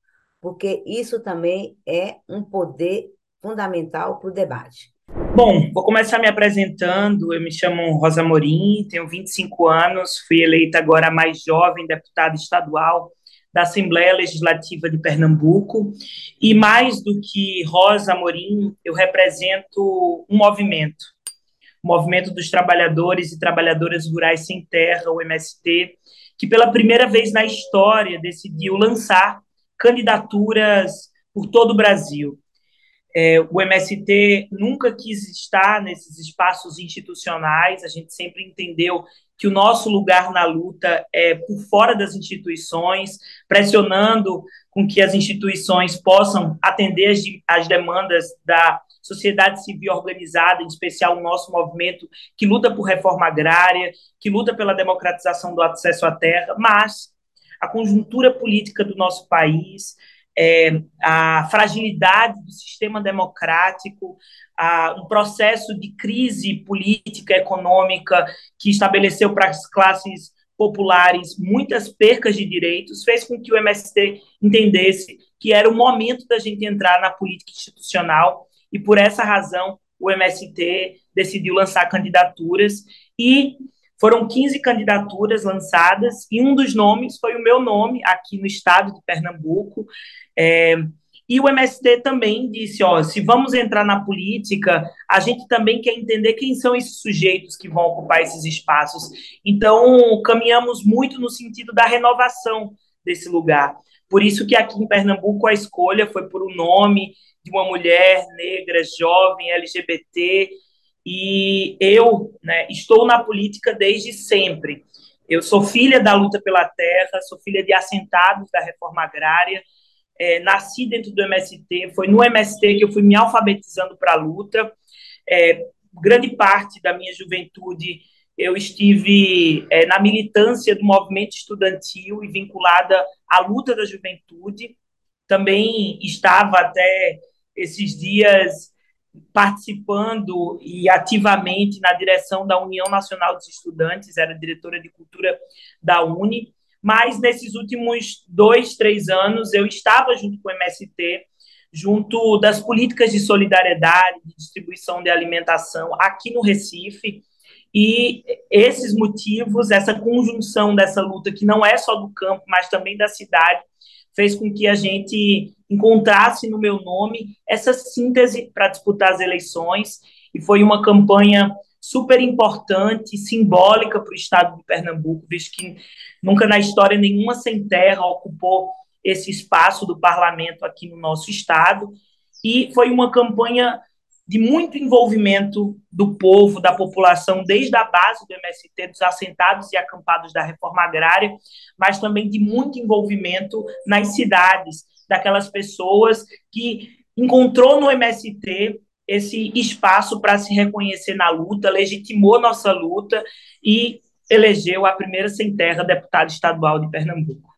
porque isso também é um poder fundamental para o debate. Bom, vou começar me apresentando. Eu me chamo Rosa Morim, tenho 25 anos, fui eleita agora a mais jovem deputada estadual da Assembleia Legislativa de Pernambuco. E mais do que Rosa Morim, eu represento um movimento, o Movimento dos Trabalhadores e Trabalhadoras Rurais Sem Terra, o MST, que pela primeira vez na história decidiu lançar candidaturas por todo o Brasil. É, o MST nunca quis estar nesses espaços institucionais, a gente sempre entendeu que o nosso lugar na luta é por fora das instituições, pressionando com que as instituições possam atender as, as demandas da sociedade civil organizada, em especial o nosso movimento que luta por reforma agrária, que luta pela democratização do acesso à terra, mas a conjuntura política do nosso país é, a fragilidade do sistema democrático, a, um processo de crise política, econômica, que estabeleceu para as classes populares muitas percas de direitos, fez com que o MST entendesse que era o momento da gente entrar na política institucional, e por essa razão o MST decidiu lançar candidaturas, e foram 15 candidaturas lançadas, e um dos nomes foi o meu nome, aqui no estado de Pernambuco. É, e o MST também disse: ó, se vamos entrar na política, a gente também quer entender quem são esses sujeitos que vão ocupar esses espaços. Então, caminhamos muito no sentido da renovação desse lugar. Por isso que aqui em Pernambuco a escolha foi por um nome de uma mulher negra, jovem, LGBT, e eu né, estou na política desde sempre. Eu sou filha da luta pela terra, sou filha de assentados da reforma agrária, é, nasci dentro do MST, foi no MST que eu fui me alfabetizando para a luta. É, grande parte da minha juventude eu estive é, na militância do movimento estudantil e vinculada à luta da juventude. Também estava até esses dias participando e ativamente na direção da União Nacional dos Estudantes, era diretora de cultura da Uni, mas nesses últimos dois, três anos eu estava junto com o MST, junto das políticas de solidariedade, de distribuição de alimentação aqui no Recife, e esses motivos, essa conjunção dessa luta, que não é só do campo, mas também da cidade, fez com que a gente encontrasse no meu nome essa síntese para disputar as eleições, e foi uma campanha super importante, simbólica para o estado de Pernambuco, visto que nunca na história nenhuma sem terra ocupou esse espaço do parlamento aqui no nosso estado, e foi uma campanha de muito envolvimento do povo, da população, desde a base do MST, dos assentados e acampados da reforma agrária, mas também de muito envolvimento nas cidades, daquelas pessoas que encontrou no MST esse espaço para se reconhecer na luta, legitimou nossa luta e elegeu a primeira sem terra deputada estadual de Pernambuco.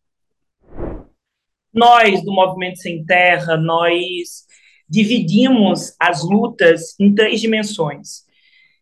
Nós, do Movimento Sem Terra, nós dividimos as lutas em três dimensões.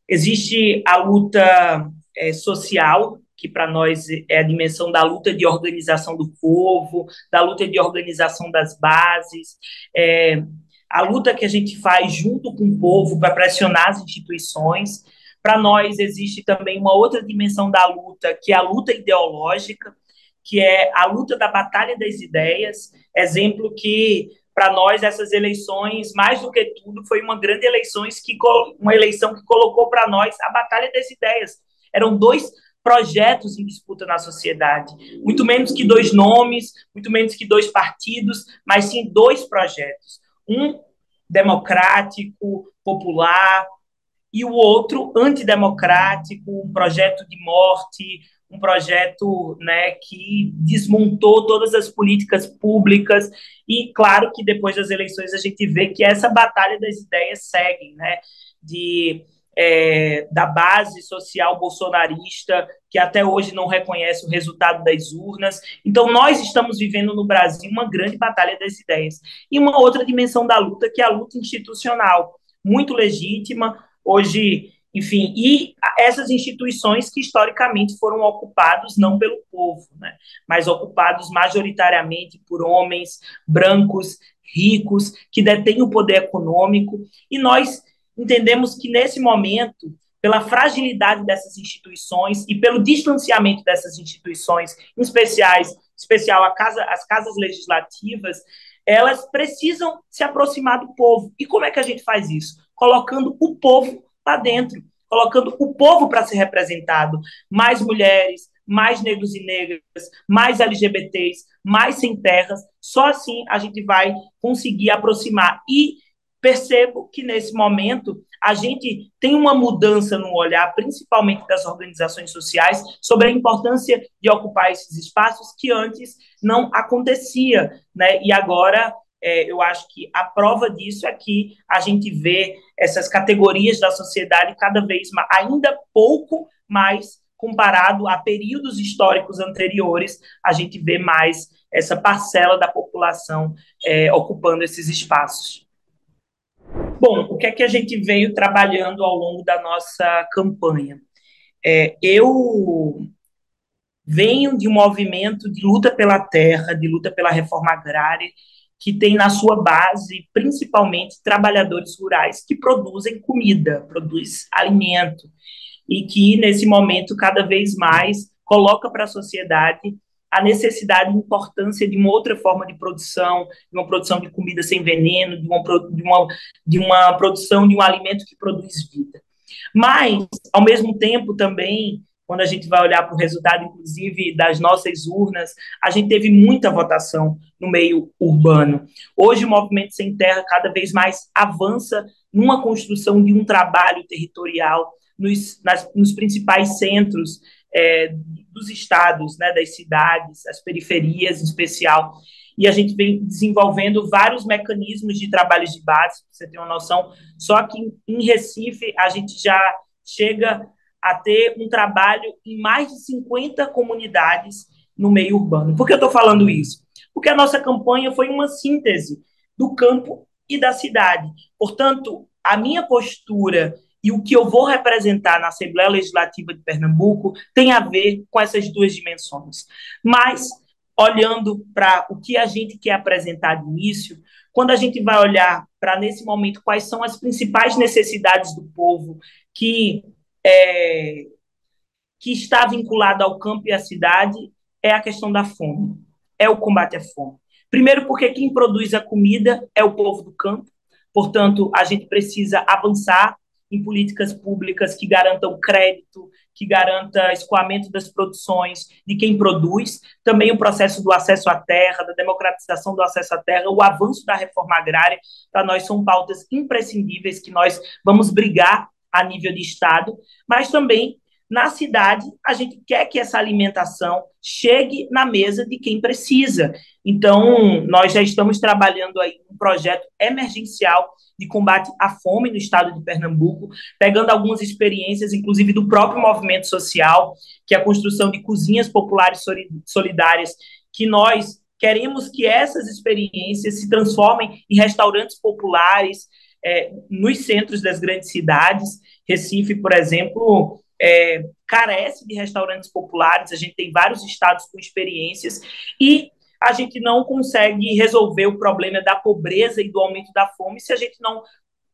Existe a luta é, social, que para nós é a dimensão da luta de organização do povo, da luta de organização das bases, é, a luta que a gente faz junto com o povo para pressionar as instituições. Para nós existe também uma outra dimensão da luta, que é a luta ideológica, que é a luta da batalha das ideias, exemplo que para nós essas eleições, mais do que tudo, foi uma grande eleições que uma eleição que colocou para nós a batalha das ideias. Eram dois projetos em disputa na sociedade, muito menos que dois nomes, muito menos que dois partidos, mas sim dois projetos. Um democrático, popular, e o outro antidemocrático, um projeto de morte, um projeto né, que desmontou todas as políticas públicas e claro que depois das eleições a gente vê que essa batalha das ideias segue, né, de é, da base social bolsonarista que até hoje não reconhece o resultado das urnas. Então nós estamos vivendo no Brasil uma grande batalha das ideias e uma outra dimensão da luta que é a luta institucional, muito legítima. Hoje enfim, e essas instituições que historicamente foram ocupados não pelo povo, né, mas ocupados majoritariamente por homens brancos, ricos, que detêm o poder econômico, e nós entendemos que nesse momento, pela fragilidade dessas instituições e pelo distanciamento dessas instituições, em especiais, especial a casa, as casas legislativas, elas precisam se aproximar do povo. E como é que a gente faz isso? Colocando o povo lá dentro, colocando o povo para ser representado, mais mulheres, mais negros e negras, mais LGBTs, mais sem terras. Só assim a gente vai conseguir aproximar. E percebo que nesse momento a gente tem uma mudança no olhar, principalmente das organizações sociais, sobre a importância de ocupar esses espaços que antes não acontecia, né? E agora é, eu acho que a prova disso é que a gente vê essas categorias da sociedade cada vez mais, ainda pouco mais comparado a períodos históricos anteriores, a gente vê mais essa parcela da população é, ocupando esses espaços. Bom, o que é que a gente veio trabalhando ao longo da nossa campanha? É, eu venho de um movimento de luta pela terra, de luta pela reforma agrária, que tem na sua base principalmente trabalhadores rurais que produzem comida, produzem alimento, e que nesse momento cada vez mais coloca para a sociedade a necessidade e importância de uma outra forma de produção, de uma produção de comida sem veneno, de uma, de uma, de uma produção de um alimento que produz vida. Mas, ao mesmo tempo, também, quando a gente vai olhar para o resultado, inclusive, das nossas urnas, a gente teve muita votação no meio urbano. Hoje, o Movimento Sem Terra cada vez mais avança numa construção de um trabalho territorial nos, nas, nos principais centros é, dos estados, né, das cidades, as periferias em especial. E a gente vem desenvolvendo vários mecanismos de trabalhos de base, para você ter uma noção. Só que em Recife a gente já chega a ter um trabalho em mais de 50 comunidades no meio urbano. Por que eu estou falando isso? Porque a nossa campanha foi uma síntese do campo e da cidade. Portanto, a minha postura e o que eu vou representar na Assembleia Legislativa de Pernambuco tem a ver com essas duas dimensões. Mas, olhando para o que a gente quer apresentar de início, quando a gente vai olhar para, nesse momento, quais são as principais necessidades do povo que, é, que está vinculado ao campo e à cidade, é a questão da fome, é o combate à fome. Primeiro, porque quem produz a comida é o povo do campo, portanto, a gente precisa avançar em políticas públicas que garantam crédito, que garanta escoamento das produções de quem produz, também o processo do acesso à terra, da democratização do acesso à terra, o avanço da reforma agrária, para nós são pautas imprescindíveis que nós vamos brigar a nível de Estado, mas também na cidade, a gente quer que essa alimentação chegue na mesa de quem precisa. Então, nós já estamos trabalhando aí um projeto emergencial de combate à fome no estado de Pernambuco, pegando algumas experiências, inclusive do próprio movimento social, que é a construção de cozinhas populares solidárias, que nós queremos que essas experiências se transformem em restaurantes populares é, nos centros das grandes cidades. Recife, por exemplo, é, carece de restaurantes populares, a gente tem vários estados com experiências, e a gente não consegue resolver o problema da pobreza e do aumento da fome se a gente não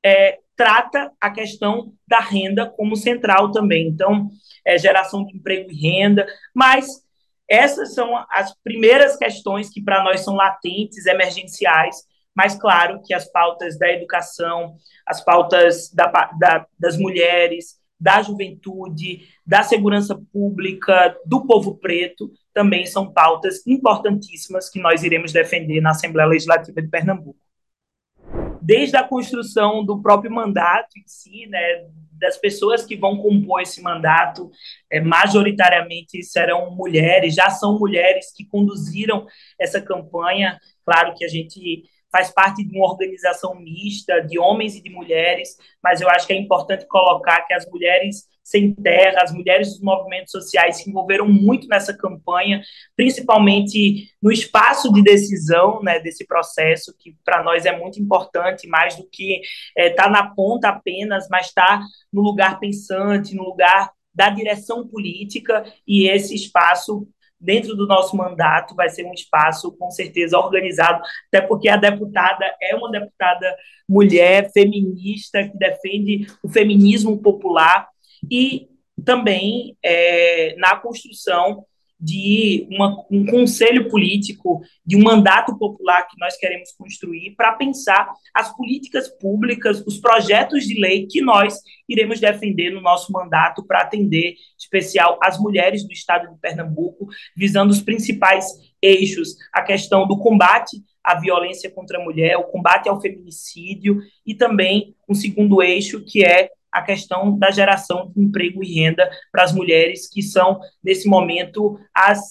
é, trata a questão da renda como central também. Então, é, geração de emprego e renda, mas essas são as primeiras questões que para nós são latentes, emergenciais, mas claro que as pautas da educação, as pautas da, da, das mulheres, da juventude, da segurança pública, do povo preto, também são pautas importantíssimas que nós iremos defender na Assembleia Legislativa de Pernambuco. Desde a construção do próprio mandato em si, né, das pessoas que vão compor esse mandato, é, majoritariamente serão mulheres, já são mulheres que conduziram essa campanha. Claro que a gente faz parte de uma organização mista de homens e de mulheres, mas eu acho que é importante colocar que as mulheres sem terra, as mulheres dos movimentos sociais se envolveram muito nessa campanha, principalmente no espaço de decisão né, desse processo, que para nós é muito importante, mais do que estar é, tá na ponta apenas, mas estar tá no lugar pensante, no lugar da direção política, e esse espaço dentro do nosso mandato vai ser um espaço com certeza organizado, até porque a deputada é uma deputada mulher feminista que defende o feminismo popular e também é, na construção de uma, um conselho político, de um mandato popular que nós queremos construir para pensar as políticas públicas, os projetos de lei que nós iremos defender no nosso mandato para atender, especial, as mulheres do estado de Pernambuco, visando os principais eixos, a questão do combate à violência contra a mulher, o combate ao feminicídio e também um segundo eixo que é a questão da geração de emprego e renda para as mulheres que são, nesse momento,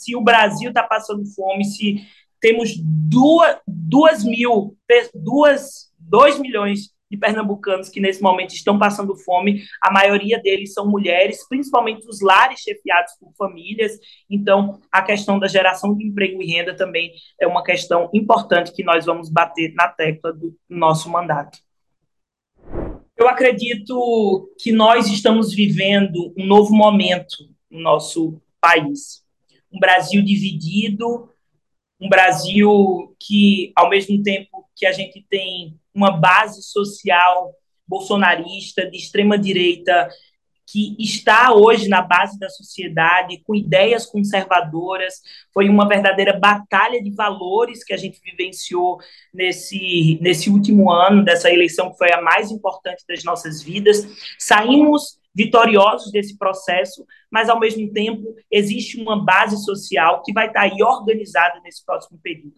se o Brasil está passando fome, se temos duas, duas mil, duas, dois milhões de pernambucanos que nesse momento estão passando fome, a maioria deles são mulheres, principalmente os lares chefiados por famílias. Então, a questão da geração de emprego e renda também é uma questão importante que nós vamos bater na tecla do nosso mandato. Eu acredito que nós estamos vivendo um novo momento no nosso país. Um Brasil dividido, um Brasil que, ao mesmo tempo que a gente tem uma base social bolsonarista, de extrema-direita, que está hoje na base da sociedade, com ideias conservadoras. Foi uma verdadeira batalha de valores que a gente vivenciou nesse, nesse último ano, dessa eleição que foi a mais importante das nossas vidas. Saímos vitoriosos desse processo, mas ao mesmo tempo existe uma base social que vai estar aí organizada nesse próximo período.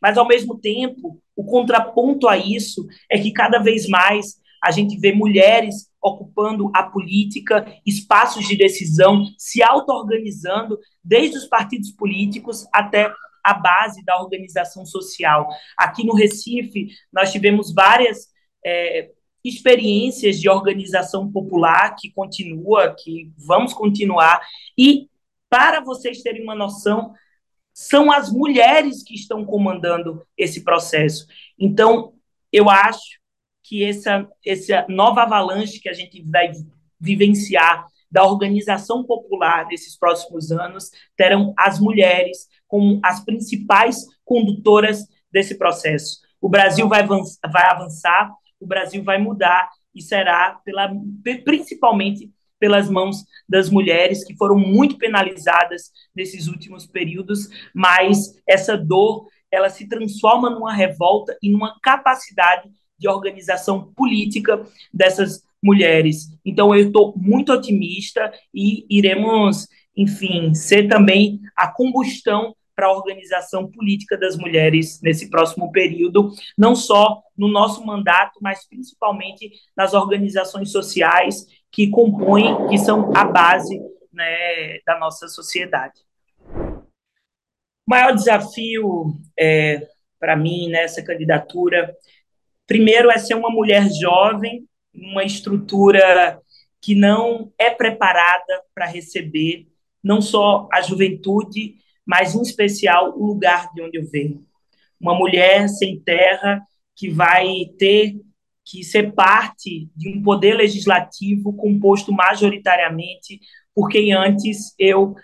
Mas ao mesmo tempo, o contraponto a isso é que cada vez mais a gente vê mulheres ocupando a política, espaços de decisão, se auto-organizando, desde os partidos políticos até a base da organização social. Aqui no Recife, nós tivemos várias é, experiências de organização popular que continua, que vamos continuar. E, para vocês terem uma noção, são as mulheres que estão comandando esse processo. Então, eu acho que essa, essa nova avalanche que a gente vai vivenciar da organização popular nesses próximos anos terão as mulheres como as principais condutoras desse processo. O Brasil vai avançar, o Brasil vai mudar e será pela, principalmente pelas mãos das mulheres que foram muito penalizadas nesses últimos períodos, mas essa dor ela se transforma numa revolta e numa capacidade de organização política dessas mulheres. Então eu estou muito otimista e iremos, enfim, ser também a combustão para a organização política das mulheres nesse próximo período, não só no nosso mandato, mas principalmente nas organizações sociais que compõem, que são a base né, da nossa sociedade. O maior desafio é, para mim nessa candidatura, primeiro, é ser uma mulher jovem, uma estrutura que não é preparada para receber não só a juventude, mas em especial o lugar de onde eu venho. Uma mulher sem terra que vai ter que ser parte de um poder legislativo composto majoritariamente por quem antes eu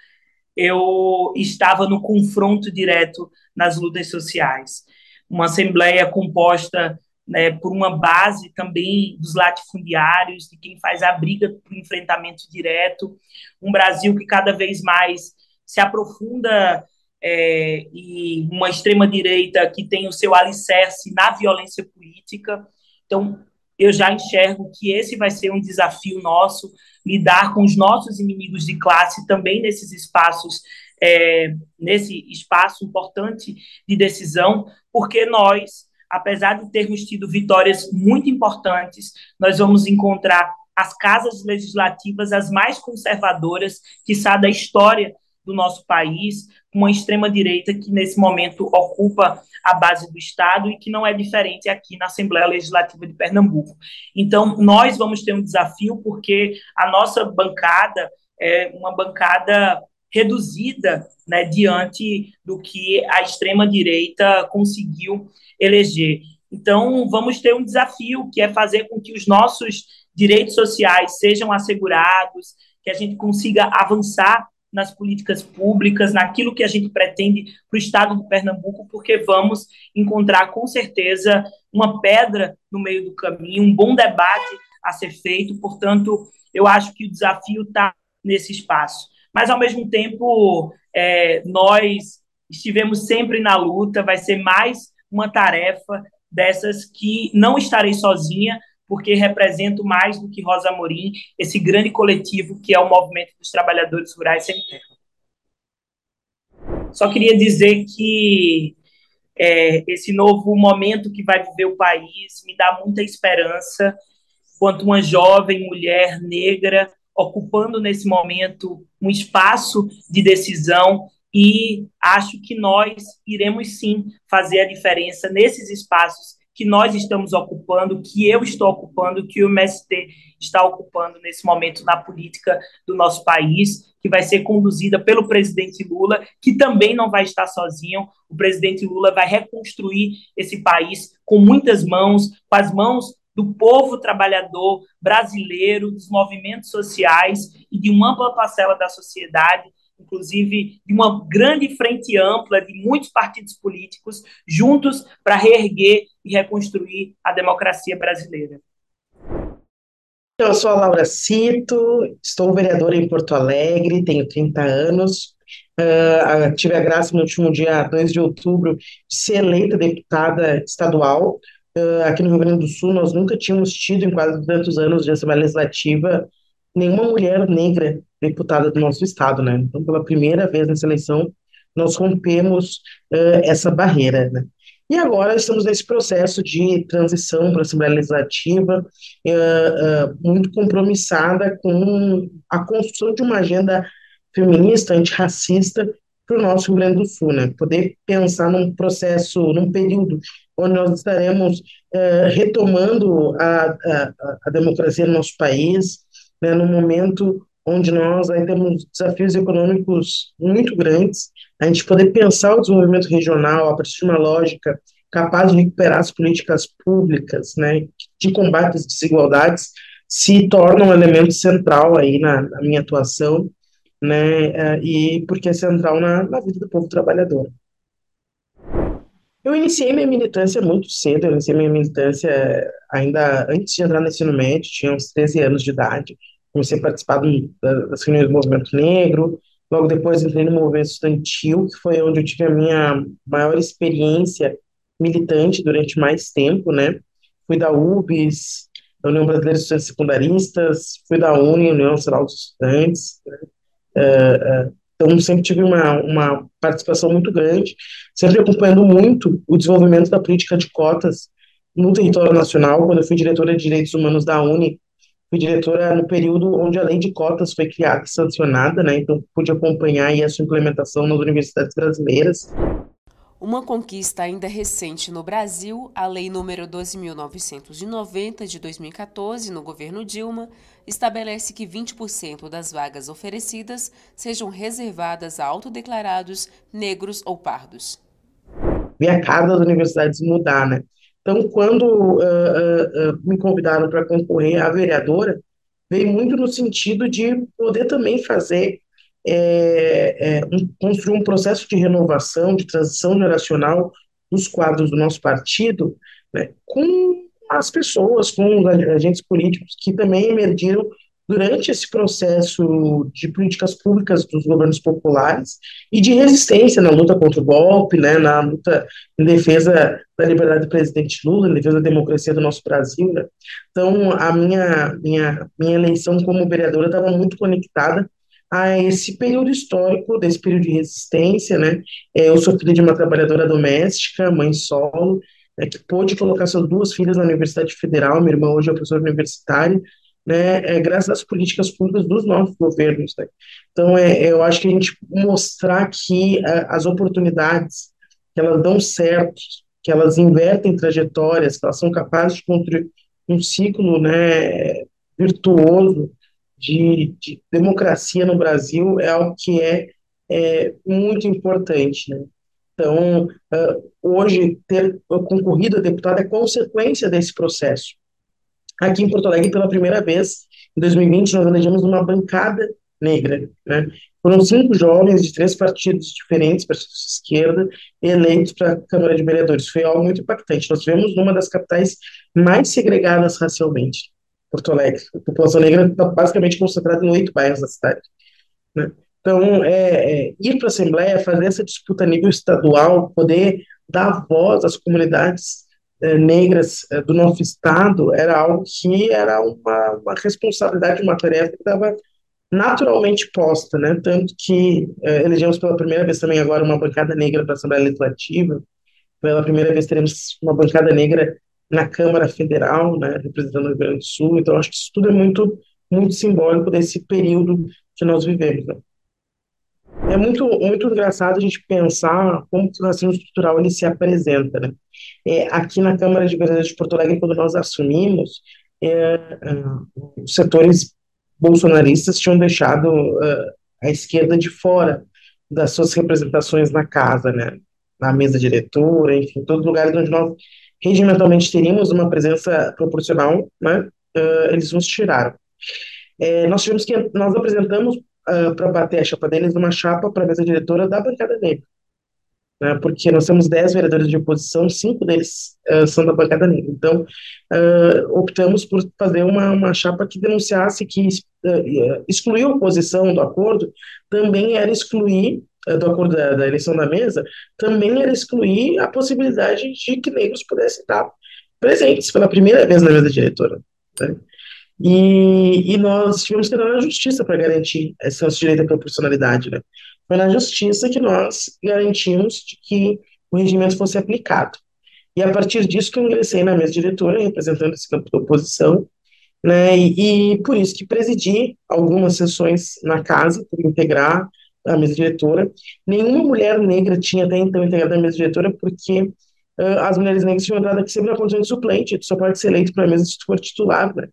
eu estava no confronto direto nas lutas sociais. Uma assembleia composta né, por uma base também dos latifundiários, de quem faz a briga para o enfrentamento direto, um Brasil que cada vez mais se aprofunda é, e uma extrema-direita que tem o seu alicerce na violência política. Então, eu já enxergo que esse vai ser um desafio nosso, lidar com os nossos inimigos de classe também nesses espaços, é, nesse espaço importante de decisão, porque nós, apesar de termos tido vitórias muito importantes, nós vamos encontrar as casas legislativas as mais conservadoras, que da história do nosso país, uma extrema-direita que, nesse momento, ocupa a base do Estado e que não é diferente aqui na Assembleia Legislativa de Pernambuco. Então, nós vamos ter um desafio, porque a nossa bancada é uma bancada reduzida né, diante do que a extrema-direita conseguiu eleger. Então, vamos ter um desafio, que é fazer com que os nossos direitos sociais sejam assegurados, que a gente consiga avançar nas políticas públicas, naquilo que a gente pretende para o estado de Pernambuco, porque vamos encontrar com certeza uma pedra no meio do caminho, um bom debate a ser feito. Portanto, eu acho que o desafio está nesse espaço. Mas, ao mesmo tempo, é, nós estivemos sempre na luta, vai ser mais uma tarefa dessas que não estarei sozinha, porque represento mais do que Rosa Morim, esse grande coletivo que é o movimento dos trabalhadores rurais sem terra. Só queria dizer que é, esse novo momento que vai viver o país me dá muita esperança, quanto uma jovem mulher negra ocupando nesse momento um espaço de decisão e acho que nós iremos sim fazer a diferença nesses espaços que nós estamos ocupando, que eu estou ocupando, que o MST está ocupando nesse momento na política do nosso país, que vai ser conduzida pelo presidente Lula, que também não vai estar sozinho. O presidente Lula vai reconstruir esse país com muitas mãos, com as mãos do povo trabalhador brasileiro, dos movimentos sociais e de uma ampla parcela da sociedade inclusive de uma grande frente ampla de muitos partidos políticos juntos para reerguer e reconstruir a democracia brasileira. Eu sou a Laura Cito, estou vereadora em Porto Alegre, tenho 30 anos. Uh, tive a graça no último dia 2 de outubro de ser eleita deputada estadual. Uh, aqui no Rio Grande do Sul, nós nunca tínhamos tido, em quase tantos anos de Assembleia Legislativa, nenhuma mulher negra deputada do nosso estado, né? Então, pela primeira vez nessa eleição, nós rompemos uh, essa barreira, né? E agora estamos nesse processo de transição para a Assembleia Legislativa, uh, uh, muito compromissada com a construção de uma agenda feminista, antirracista para o nosso Rio Grande do Sul, né? Poder pensar num processo, num período onde nós estaremos uh, retomando a, a, a democracia no nosso país, né? Num momento onde nós aí temos desafios econômicos muito grandes, a gente poder pensar o desenvolvimento regional a partir de uma lógica capaz de recuperar as políticas públicas, né, de combate às desigualdades, se torna um elemento central aí na, na minha atuação, né, eh, e porque é central na, na vida do povo trabalhador. Eu iniciei minha militância muito cedo, eu iniciei minha militância ainda antes de entrar no ensino médio, tinha uns 13 anos de idade, comecei a participar das reuniões do movimento negro, logo depois entrei no movimento estudantil, que foi onde eu tive a minha maior experiência militante durante mais tempo, né? Fui da UBS, União Brasileira de Estudantes Secundaristas, fui da UNE, União Nacional dos Estudantes, né? uh, uh, então sempre tive uma, uma participação muito grande, sempre acompanhando muito o desenvolvimento da política de cotas no território nacional, quando eu fui diretora de Direitos Humanos da UNE, fui diretora no período onde a lei de cotas foi criada e sancionada, né? Então pude acompanhar aí a sua implementação nas universidades brasileiras. Uma conquista ainda recente no Brasil, a Lei nº 12.990 de 2014, no governo Dilma, estabelece que 20% das vagas oferecidas sejam reservadas a autodeclarados negros ou pardos. Vi a cara das universidades mudar, né? Então, quando uh, uh, me convidaram para concorrer à vereadora, veio muito no sentido de poder também fazer, é, é, um, construir um processo de renovação, de transição geracional dos quadros do nosso partido, né, com as pessoas, com os agentes políticos que também emergiram durante esse processo de políticas públicas dos governos populares e de resistência na luta contra o golpe, né, na luta em defesa da liberdade do presidente Lula, em defesa da democracia do nosso Brasil. Né. Então, a minha, minha, minha eleição como vereadora estava muito conectada a esse período histórico, desse período de resistência, né, é, eu sou filha de uma trabalhadora doméstica, mãe solo, né, que pôde colocar suas duas filhas na Universidade Federal, minha irmã hoje é professora universitária, né, é, graças às políticas públicas dos nossos governos. Né? Então, é, eu acho que a gente mostrar que é, as oportunidades, que elas dão certo, que elas invertem trajetórias, que elas são capazes de construir um ciclo né, virtuoso de, de democracia no Brasil, é algo que é, é muito importante. Né? Então, uh, hoje, ter concorrido a deputado é consequência desse processo aqui em Porto Alegre pela primeira vez. Em 2020, nós elegemos uma bancada negra. Né? Foram cinco jovens de três partidos diferentes, partidos de esquerda, eleitos para a Câmara de Vereadores. Foi algo muito impactante. Nós tivemos uma das capitais mais segregadas racialmente, Porto Alegre. A população negra está basicamente concentrada em oito bairros da cidade. Né? Então, é, é, ir para a Assembleia, fazer essa disputa a nível estadual, poder dar voz às comunidades eh, negras eh, do nosso estado era algo que era uma, uma responsabilidade, uma tarefa que estava naturalmente posta, né? Tanto que eh, elegemos pela primeira vez também agora uma bancada negra para a Assembleia Legislativa. Pela primeira vez teremos uma bancada negra na Câmara Federal, né, representando o Rio Grande do Sul. Então, acho que isso tudo é muito, muito simbólico desse período que nós vivemos. Né? É muito, muito engraçado a gente pensar como o racismo estrutural ele se apresenta, né? É, aqui na Câmara de Vereadores de Porto Alegre, quando nós assumimos, é, é, os setores bolsonaristas tinham deixado uh, a esquerda de fora das suas representações na casa, né? Na mesa diretora, enfim, todos os lugares onde nós regimentalmente teríamos uma presença proporcional, né? Uh, eles nos tiraram. É, nós tivemos que nós apresentamos uh, para bater a chapa deles uma chapa para a mesa diretora da bancada negra né, porque nós temos 10 vereadores de oposição, cinco deles uh, são da bancada negra. Então, optamos por fazer uma, uma chapa que denunciasse que excluir a oposição do acordo também era excluir, do acordo da, da, eleição da mesa, também era excluir a possibilidade de que negros pudessem estar presentes pela primeira vez na mesa diretora. Né? E, e, nós tivemos que entrar na justiça para garantir esse nosso direito à proporcionalidade, né? Foi na justiça que nós garantimos que o regimento fosse aplicado. E a partir disso que eu ingressei na mesa diretora, representando esse campo da oposição, né, e, e por isso que presidi algumas sessões na casa, por integrar a mesa diretora. Nenhuma mulher negra tinha até então integrado a mesa diretora, porque uh, as mulheres negras tinham entrado aqui sempre na condição de suplente, tu só pode ser eleito para a mesa se tu for titular, né?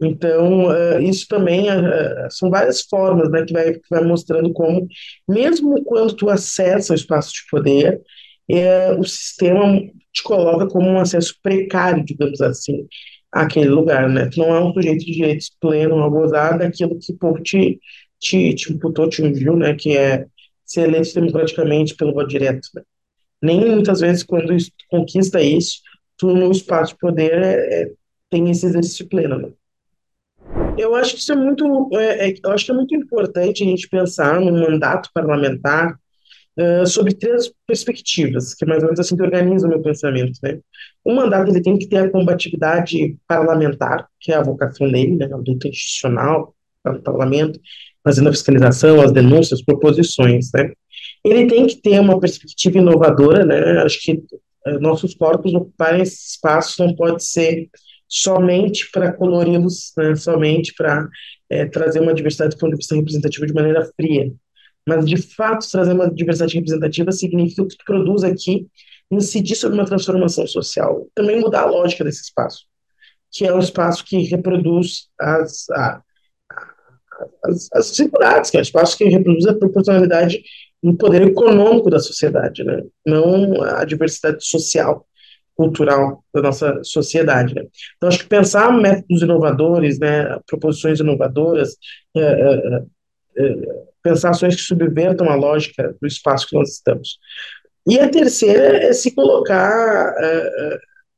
Então, uh, isso também uh, são várias formas né, que, vai, que vai mostrando como, mesmo quando tu acessa o espaço de poder, uh, o sistema te coloca como um acesso precário, digamos assim, àquele lugar, né? Tu não é um sujeito de direitos pleno a gozar daquilo que o povo te, te, te imputou, te né? Que é ser eleito democraticamente pelo voto direto, né? Nem muitas vezes, quando conquista isso, tu no espaço de poder é, é, tem esse exercício pleno, né? Eu acho que isso é muito, é, é, eu acho que é muito importante a gente pensar no mandato parlamentar uh, sobre três perspectivas, que é mais ou menos assim que organiza o meu pensamento, né? O mandato ele tem que ter a combatividade parlamentar, que é a vocação dele, né, a luta institucional para o parlamento, fazendo a fiscalização, as denúncias, as proposições, né? Ele tem que ter uma perspectiva inovadora, né? Acho que uh, nossos corpos ocuparem esse espaço não pode ser somente para colori-los, né, somente para é, trazer uma diversidade do ponto de vista representativo de maneira fria. Mas, de fato, trazer uma diversidade representativa significa o que produz aqui incidir sobre uma transformação social. Também mudar a lógica desse espaço, que é um espaço que reproduz as, a, as, as desigualdades, que é um espaço que reproduz a proporcionalidade no poder econômico da sociedade, né? não a diversidade social cultural da nossa sociedade. Né? Então, acho que pensar métodos inovadores, né, proposições inovadoras, é, é, é, pensar ações que subvertam a lógica do espaço que nós estamos. E a terceira é se colocar,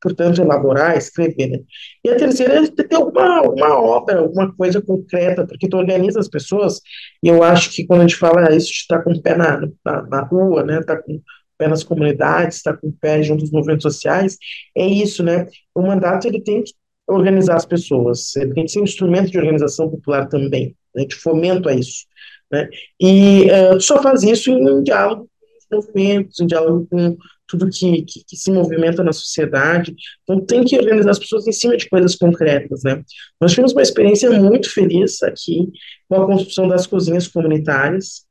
portanto, elaborar, escrever. Né? E a terceira é ter alguma, uma obra, alguma coisa concreta, porque tu organiza as pessoas, e eu acho que quando a gente fala isso, está com o pé na, na, na rua, né, está com pé nas comunidades, está com o pé junto aos movimentos sociais, é isso, né? O mandato ele tem que organizar as pessoas, ele tem que ser um instrumento de organização popular também, né, de fomento a isso, né? E uh, só faz isso em um diálogo com os movimentos, em diálogo com tudo que, que, que, se movimenta na sociedade. Então, tem que organizar as pessoas em cima de coisas concretas, né? Nós tivemos uma experiência muito feliz aqui com a construção das cozinhas comunitárias,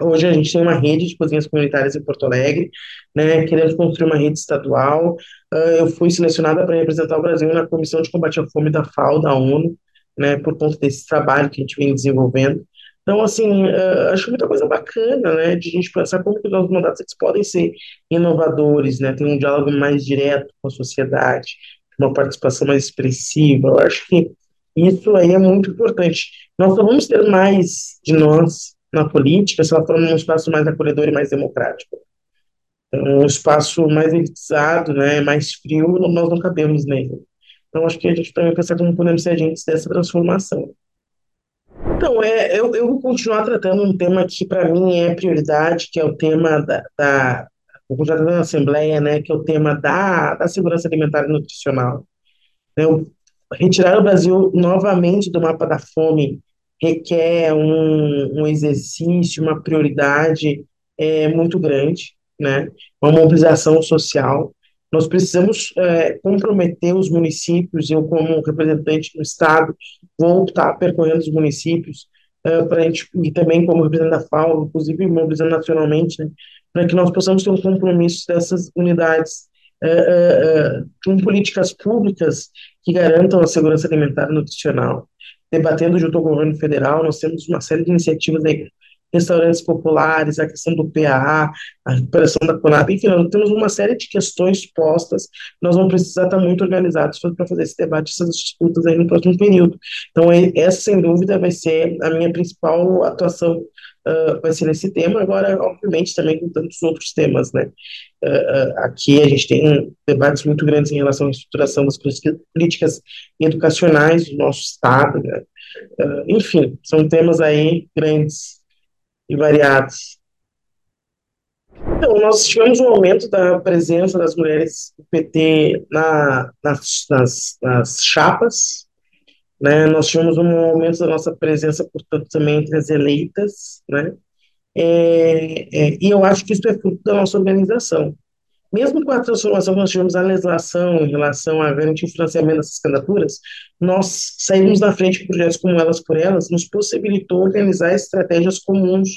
Hoje a gente tem uma rede de cozinhas comunitárias em Porto Alegre, né? Queremos construir uma rede estadual. Uh, eu fui selecionada para representar o Brasil na Comissão de Combate à Fome da FAO, da ONU, né? Por conta desse trabalho que a gente vem desenvolvendo. Então, assim, uh, acho muita coisa bacana, né? De a gente pensar como que os nossos mandatos eles podem ser inovadores, né? Tem um diálogo mais direto com a sociedade, uma participação mais expressiva. Eu acho que isso aí é muito importante. Nós só vamos ter mais de nós na política se ela for num espaço mais acolhedor e mais democrático. Então, um espaço mais elitizado, né, mais frio, nós não cabemos nele. Então, acho que a gente também pensar como podemos ser agentes dessa transformação. Então, é, eu, eu vou continuar tratando um tema que, para mim, é prioridade, que é o tema da, da continuar tratando na Assembleia, né, que é o tema da, da segurança alimentar e nutricional. Né, retirar o Brasil novamente do mapa da fome requer um, um exercício, uma prioridade é, muito grande, né? uma mobilização social. Nós precisamos é, comprometer os municípios, eu como representante do Estado vou estar percorrendo os municípios uh, para a gente, e também como representante da FAO, inclusive mobilizando nacionalmente, né, para que nós possamos ter um compromisso dessas unidades uh, com políticas públicas que garantam a segurança alimentar e nutricional. Debatendo junto ao governo federal, nós temos uma série de iniciativas aí restaurantes populares, a questão do PAA, a recuperação da CONAP, enfim, nós temos uma série de questões postas, nós vamos precisar estar muito organizados para fazer esse debate, essas disputas aí no próximo período. Então, essa, sem dúvida, vai ser a minha principal atuação, uh, vai ser nesse tema, agora, obviamente, também com tantos outros temas, né. Uh, aqui a gente tem debates muito grandes em relação à estruturação das políticas educacionais do nosso Estado, né? Enfim, são temas aí grandes e variados. Então, nós tivemos um aumento da presença das mulheres do PT na, nas, nas, nas chapas, né? Nós tivemos um aumento da nossa presença, portanto, também entre as eleitas, né? É, é, e eu acho que isso é fruto da nossa organização. Mesmo com a transformação que nós tivemos na legislação em relação a garantir o financiamento dessas candidaturas, nós saímos na frente de projetos como Elas por Elas, nos possibilitou organizar estratégias comuns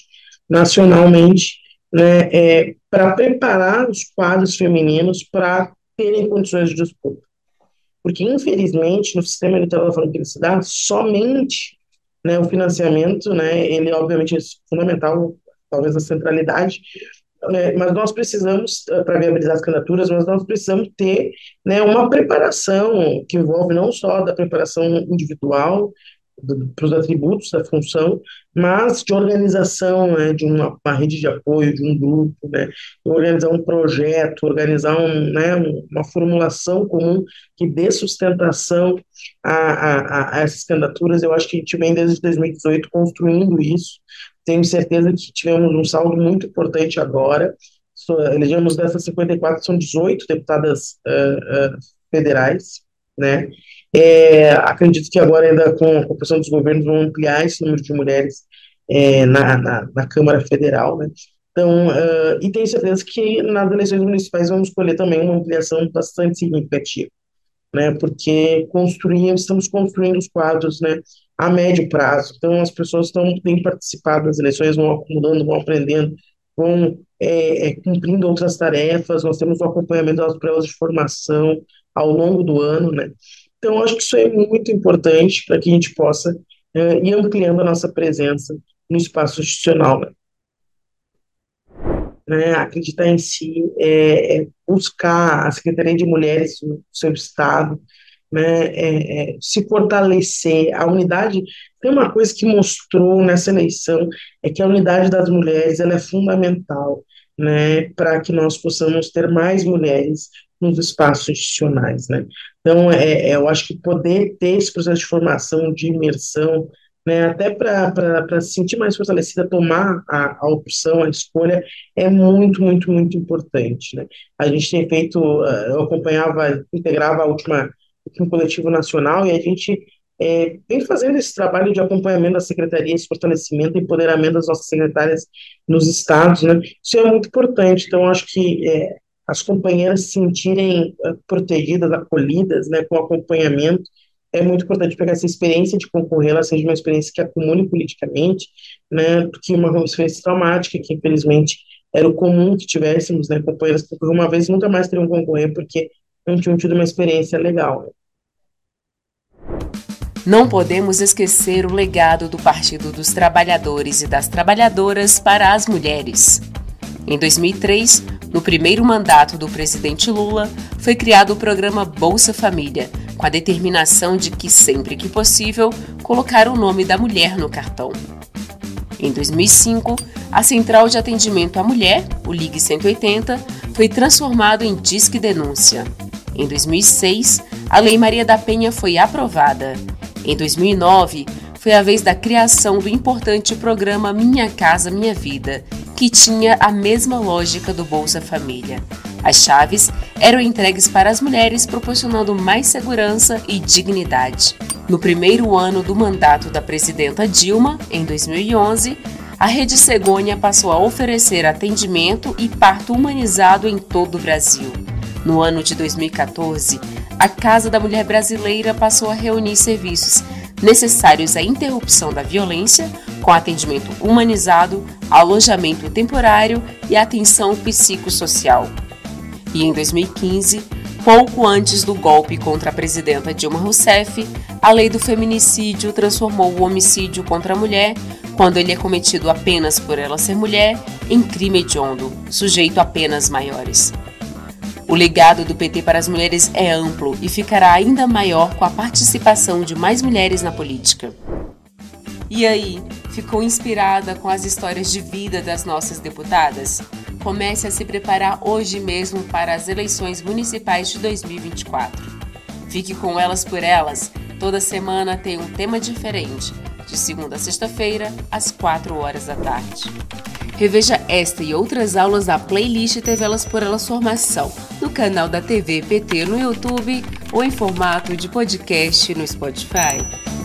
nacionalmente né, é, para preparar os quadros femininos para terem condições de disputa. Porque, infelizmente, no sistema eleitoral da felicidade, somente né, o financiamento, né, ele obviamente é fundamental, talvez a centralidade, né, mas nós precisamos, eh, para viabilizar as candidaturas, mas nós precisamos ter né, uma preparação que envolve não só da preparação individual, para os atributos da função, mas de organização, né, de uma, uma, rede de apoio, de um grupo, né, organizar um projeto, organizar um, né, uma formulação comum que dê sustentação a, a, a essas candidaturas. Eu acho que a gente vem desde 2018 construindo isso. Tenho certeza que tivemos um saldo muito importante agora. So, elegemos dessas 54, são 18 deputadas uh, uh, federais, né? É, acredito que agora, ainda com a composição dos governos, vão ampliar esse número de mulheres é, na, na, na, Câmara Federal, né? Então, uh, e tenho certeza que nas eleições municipais vamos escolher também uma ampliação bastante significativa, né? Porque construímos, estamos construindo os quadros, né? A médio prazo. Então, as pessoas estão têm participado das eleições, vão acumulando, vão aprendendo, vão é, é, cumprindo outras tarefas. Nós temos o acompanhamento das provas de formação ao longo do ano, né? Então, acho que isso é muito importante para que a gente possa uh, ir ampliando a nossa presença no espaço institucional. Né? Né, acreditar em si, é, é, buscar a Secretaria de Mulheres do seu Estado, né, é, é, se fortalecer, a unidade, tem uma coisa que mostrou nessa eleição, é que a unidade das mulheres ela é fundamental, né, para que nós possamos ter mais mulheres nos espaços institucionais, né? Então, é, é, eu acho que poder ter esse processo de formação, de imersão, né, até para se sentir mais fortalecida, tomar a, a opção, a escolha, é muito, muito, muito importante, né? A gente tem feito, eh, eu acompanhava, integrava a última, o último coletivo nacional e a gente é, vem fazendo esse trabalho de acompanhamento da secretaria, esse fortalecimento, empoderamento das nossas secretárias nos estados, né? Isso é muito importante. Então, acho que é, as companheiras se sentirem uh, protegidas, acolhidas, né, com acompanhamento. É muito importante pegar essa experiência de concorrer, ela seja uma experiência que acumule politicamente, né, do que uma experiência traumática, que infelizmente era o comum que tivéssemos, né, companheiras que uma vez nunca mais teriam concorrer porque não tinham tido uma experiência legal. Né. Não podemos esquecer o legado do Partido dos Trabalhadores e das Trabalhadoras para as mulheres. Em 2003, no primeiro mandato do presidente Lula, foi criado o programa Bolsa Família, com a determinação de que, sempre que possível, colocar o nome da mulher no cartão. Em 2005, a Central de Atendimento à Mulher, o Ligue 180, foi transformado em Disque Denúncia. Em 2006, a Lei Maria da Penha foi aprovada. Em 2009, foi a vez da criação do importante programa Minha Casa Minha Vida, que tinha a mesma lógica do Bolsa Família. As chaves eram entregues para as mulheres, proporcionando mais segurança e dignidade. No primeiro ano do mandato da presidenta Dilma, em 2011, a Rede Segônia passou a oferecer atendimento e parto humanizado em todo o Brasil. No ano de 2014, a Casa da Mulher Brasileira passou a reunir serviços necessários à interrupção da violência, com atendimento humanizado, alojamento temporário e atenção psicossocial. E em 2015, pouco antes do golpe contra a presidenta Dilma Rousseff, a lei do feminicídio transformou o homicídio contra a mulher, quando ele é cometido apenas por ela ser mulher, em crime hediondo, sujeito a penas maiores. O legado do PT para as mulheres é amplo e ficará ainda maior com a participação de mais mulheres na política. E aí, ficou inspirada com as histórias de vida das nossas deputadas? Comece a se preparar hoje mesmo para as eleições municipais de 2024. Fique com elas por elas. Toda semana tem um tema diferente, de segunda a sexta-feira, às 4 horas da tarde. Reveja esta e outras aulas da playlist TV Elas por Elas Formação no canal da TV PT no YouTube ou em formato de podcast no Spotify.